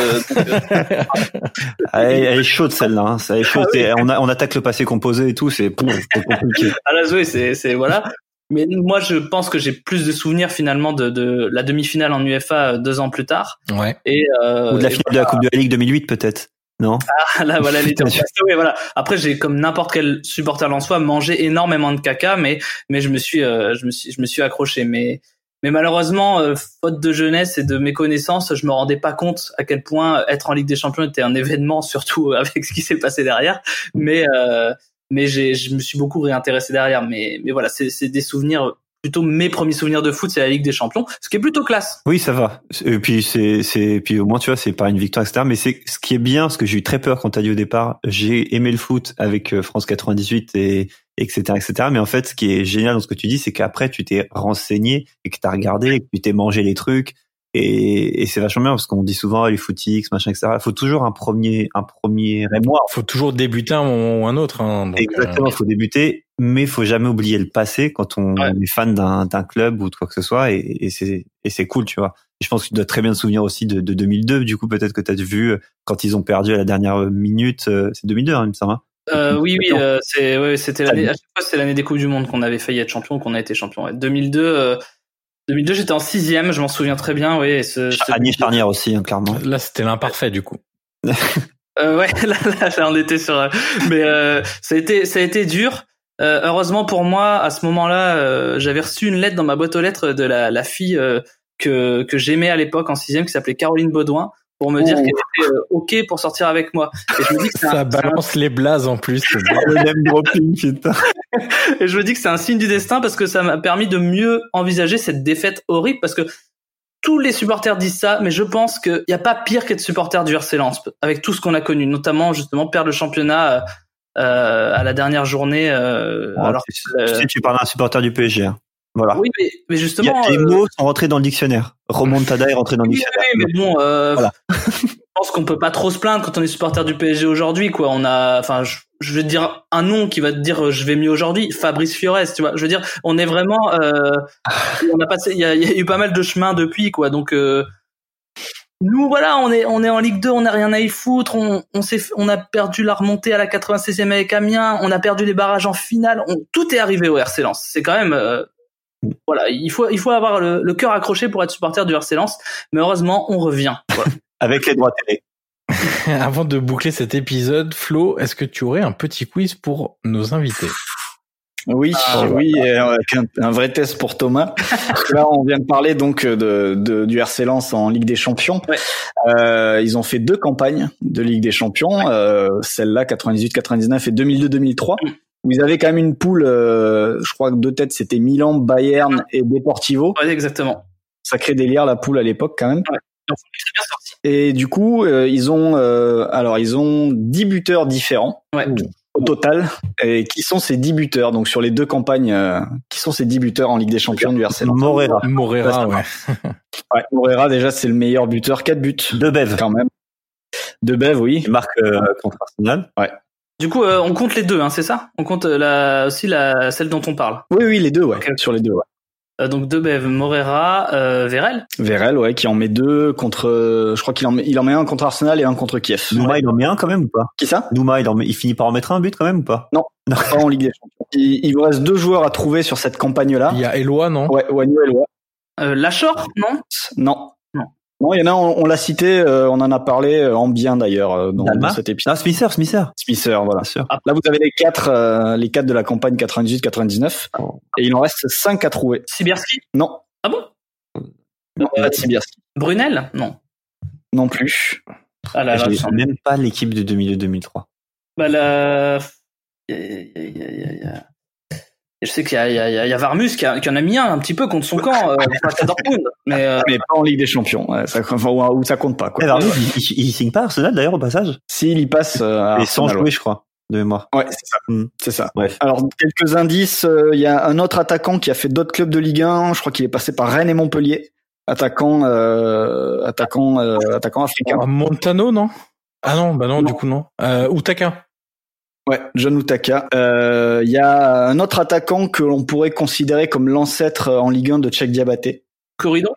elle, est chaude celle-là hein. ah on, on attaque le passé composé et tout c'est compliqué. Ah là oui c'est voilà mais moi, je pense que j'ai plus de souvenirs finalement de, de la demi-finale en UEFA euh, deux ans plus tard. Ouais. Et, euh, Ou de la finale de la Coupe de la Ligue 2008 peut-être. Non? Ah là voilà les oui, voilà. Après j'ai comme n'importe quel supporter soi mangé énormément de caca mais mais je me suis euh, je me suis je me suis accroché mais mais malheureusement euh, faute de jeunesse et de méconnaissance, je me rendais pas compte à quel point être en Ligue des Champions était un événement surtout avec ce qui s'est passé derrière mais euh, mais je me suis beaucoup réintéressé derrière. Mais, mais voilà, c'est, c'est des souvenirs plutôt mes premiers souvenirs de foot, c'est la Ligue des Champions, ce qui est plutôt classe. Oui, ça va. Et puis c'est, c'est, puis au moins tu vois, c'est pas une victoire etc. Mais c'est ce qui est bien, parce que j'ai eu très peur quand t'as dit au départ, j'ai aimé le foot avec euh, France 98 et etc etc. Mais en fait, ce qui est génial dans ce que tu dis, c'est qu'après tu t'es renseigné et que t'as regardé, et que tu t'es mangé les trucs. Et, et c'est vachement bien parce qu'on dit souvent les footix, machin, etc. Il faut toujours un premier, un premier émoi. Il faut toujours débuter un moment ou un autre. Hein, Exactement, il faut débuter, mais il faut jamais oublier le passé quand on est fan d'un, d'un club ou de quoi que ce soit. Et, et c'est, et c'est cool, tu vois. Et je pense que tu dois très bien te souvenir aussi de, de 2002. Du coup, peut-être que tu as vu quand ils ont perdu à la dernière minute. Euh, c'est 2002, hein, il me semble. Hein. Euh, oui, oui, euh, c'est, ouais, c'était l'année. À chaque fois, c'est l'année des coupes du monde qu'on avait failli être champion, qu'on a été champion. Ouais. 2002. 2002, j'étais en sixième, je m'en souviens très bien, oui. Ce, ce... Charnière aussi, hein, clairement. Là, c'était l'imparfait, du coup. euh, ouais, là, là, on était sur. Mais euh, ça a été, ça a été dur. Euh, heureusement pour moi, à ce moment-là, euh, j'avais reçu une lettre dans ma boîte aux lettres de la, la fille euh, que que j'aimais à l'époque en sixième, qui s'appelait Caroline Baudouin, pour me dire qu'elle était euh, ok pour sortir avec moi. Et je me dis que ça balance les blazes en plus. dropping, putain. Et je me dis que c'est un signe du destin parce que ça m'a permis de mieux envisager cette défaite horrible parce que tous les supporters disent ça, mais je pense qu'il n'y a pas pire qu'être supporter du RC Lens avec tout ce qu'on a connu, notamment justement perdre le championnat euh, à la dernière journée. Euh, alors, tu, sais, tu parles d'un supporter du PSG. Hein. Voilà. Oui, mais, mais justement. les euh, mots sont rentrés dans le dictionnaire. Remontada est rentré dans le dictionnaire. Oui, mais bon, euh, voilà. je pense qu'on peut pas trop se plaindre quand on est supporter du PSG aujourd'hui, quoi. On a, enfin, je, je vais dire un nom qui va te dire euh, je vais mieux aujourd'hui. Fabrice Fiores, tu vois. Je veux dire, on est vraiment, euh, on a passé, il y a, y a, eu pas mal de chemin depuis, quoi. Donc, euh, nous voilà, on est on est en Ligue 2, on n'a rien à y foutre, on s'est on a perdu la remontée à la 96e avec Amiens, on a perdu les barrages en finale, on, tout est arrivé au RC Lens. C'est quand même euh, voilà, il faut, il faut avoir le, le cœur accroché pour être supporter du RC Lens, mais heureusement, on revient. Avec les droits télé. Avant de boucler cet épisode, Flo, est-ce que tu aurais un petit quiz pour nos invités? Oui, ah, oui, avec un, un, vrai test pour Thomas. Là, on vient de parler donc de, de du RC Lens en Ligue des Champions. Ouais. Euh, ils ont fait deux campagnes de Ligue des Champions, ouais. euh, celle-là 98-99 et 2002-2003. Mm vous avez quand même une poule, euh, je crois que deux têtes, c'était Milan, Bayern et Deportivo. Ouais, exactement. Sacré délire la poule à l'époque quand même. Ouais. Et du coup, euh, ils ont euh, alors ils ont 10 buteurs différents. Ouais. Au total, et qui sont ces 10 buteurs? Donc sur les deux campagnes, euh, qui sont ces 10 buteurs en Ligue des Champions du RC Morera. Morera, ouais. ouais. Morera déjà c'est le meilleur buteur, 4 buts. De Bev quand même. De Bev, oui. Il marque euh, contre Arsenal. Ouais. Du coup, euh, on compte les deux, hein, c'est ça? On compte la, aussi la, celle dont on parle. Oui, oui, les deux, ouais. Okay. Sur les deux, ouais. Euh, donc Debev, Morera, euh, Verel. Verel, ouais, qui en met deux contre. euh, je crois qu'il en met, il en met un contre Arsenal et un contre Kiev. Nouma, il en met un quand même ou pas? Qui ça? Nouma, il, en met- il finit par en mettre un but quand même ou pas? Pas en Ligue des Champions. Il, il vous reste deux joueurs à trouver sur cette campagne-là. Il y a Eloi, non? Ouais, Wanyu Eloi. Euh, Lachor, non? Non. Non. Il y en a, on, on l'a cité, euh, on en a parlé euh, en bien d'ailleurs euh, dans, cet épisode. Non, Smither, Smither. Smither, voilà. Sûr. Là, vous avez les quatre, euh, les quatre de la campagne 98-99, et il en reste cinq à trouver. Sibierski Non, Ah bon? Non pas de Sibierski. Brunel? Non. Non plus. Ah là là, Je n'ai même pas l'équipe de 2002-2003. Bah y Je sais qu'il y a, il y, a, il y a Varmus qui, a- qui en a mis un un petit peu contre son camp euh, face à Dortmund. Mais euh, Mais pas en Ligue des Champions, ouais, ça, enfin, ou ça compte pas. Quoi. Varmus, il, il, il signe pas Arsenal d'ailleurs au passage? S'il y passe euh, Et sans jouer, je crois, de mémoire. ouais, c'est ça. C'est ça. Bref. Alors, quelques indices. euh, Il y a un autre attaquant qui a fait d'autres clubs de Ligue 1. Je crois qu'il est passé par Rennes et Montpellier. Attaquant, euh, attaquant, euh, attaquant africain. Montano, non? Ah non, bah non, Non. du coup non. Euh, Utaka. Ouais, John Utaka. Euh, Il y a un autre attaquant que l'on pourrait considérer comme l'ancêtre euh, en Ligue 1 de Tchèque Diabaté. Corridon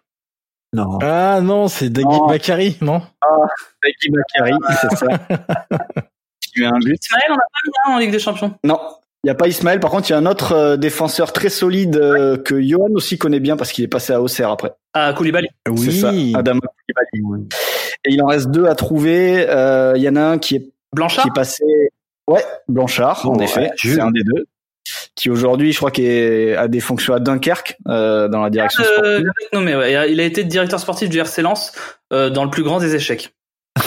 Non. Ah non, c'est Dagui Non. Bakary, non? Taki Bakary, c'est ça. Met un but. Ismaël, on n'a pas mis un en Ligue des Champions. Non, il n'y a pas Ismaël. Par contre, il y a un autre euh, défenseur très solide euh, que Johan aussi connaît bien parce qu'il est passé à Auxerre après. Ah, Koulibaly. C'est ça, Oui. Adama Koulibaly. Et il en reste deux à trouver. Euh, Il y en a un qui est, Blanchard? qui est passé... Ouais, Blanchard, en effet. ouais, C'est un des deux. Qui aujourd'hui, je crois, qui est, a des fonctions à Dunkerque, euh, dans la direction Euh, sportive. non, mais ouais, il a- été directeur sportif du RC Lens euh, dans le plus grand des échecs.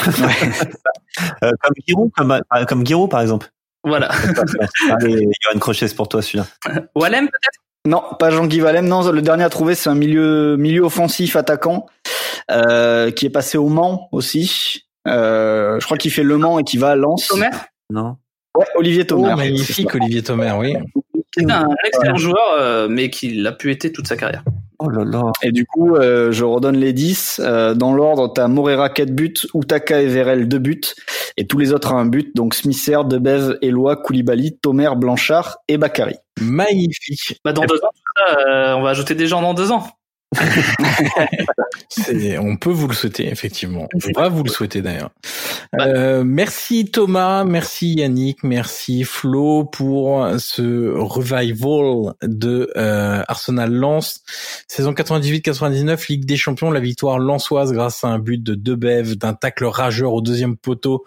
Euh, comme Giroud, comme, comme Giroud, par exemple. Voilà. Allez, Johan Crochet, c'est pour toi celui-là. Walem peut-être? Non, pas Jean-Guy Valem. Non, le dernier à trouver, c'est un milieu, milieu offensif attaquant euh, qui est passé au Mans aussi. Euh, je crois qu'il fait Le Mans et qui va à Lens. Thomer Non. Ouais, Olivier Oh, Thomer. magnifique, Olivier Thomer, oui. C'est un excellent joueur, euh, mais qui l'a pu été toute sa carrière. Oh là là. Et du coup, euh, je redonne les 10. Euh, dans l'ordre, t'as Morera 4 buts, Utaka et Verel 2 buts, et tous les autres à un but. Donc Smisser, Debev, Eloi, Koulibaly, Thomer, Blanchard et Bakary. Magnifique. Bah, dans deux ans, euh, on va ajouter des gens dans deux ans. On peut vous le souhaiter, effectivement. On va vous le souhaiter d'ailleurs. Euh, merci Thomas, merci Yannick, merci Flo pour ce revival de euh, Arsenal Lens. Saison 98-99, Ligue des Champions, la victoire lensoise grâce à un but de Debev, d'un tacle rageur au deuxième poteau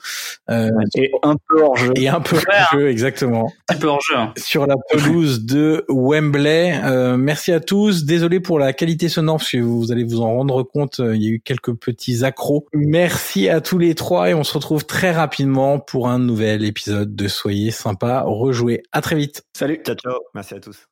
euh, Et un peu hors jeu. et un peu Ouais, de jeu, exactement Un peu hors jeu. hein. sur la pelouse de Wembley. Euh, merci à tous. Désolé pour la qualité sonore parce que vous allez vous en rendre compte. Euh, il y a eu quelques petits accros. Merci à tous les trois et on se retrouve très rapidement pour un nouvel épisode de Soyez sympa, rejouez. À très vite. Salut. Ciao, ciao. Merci à tous.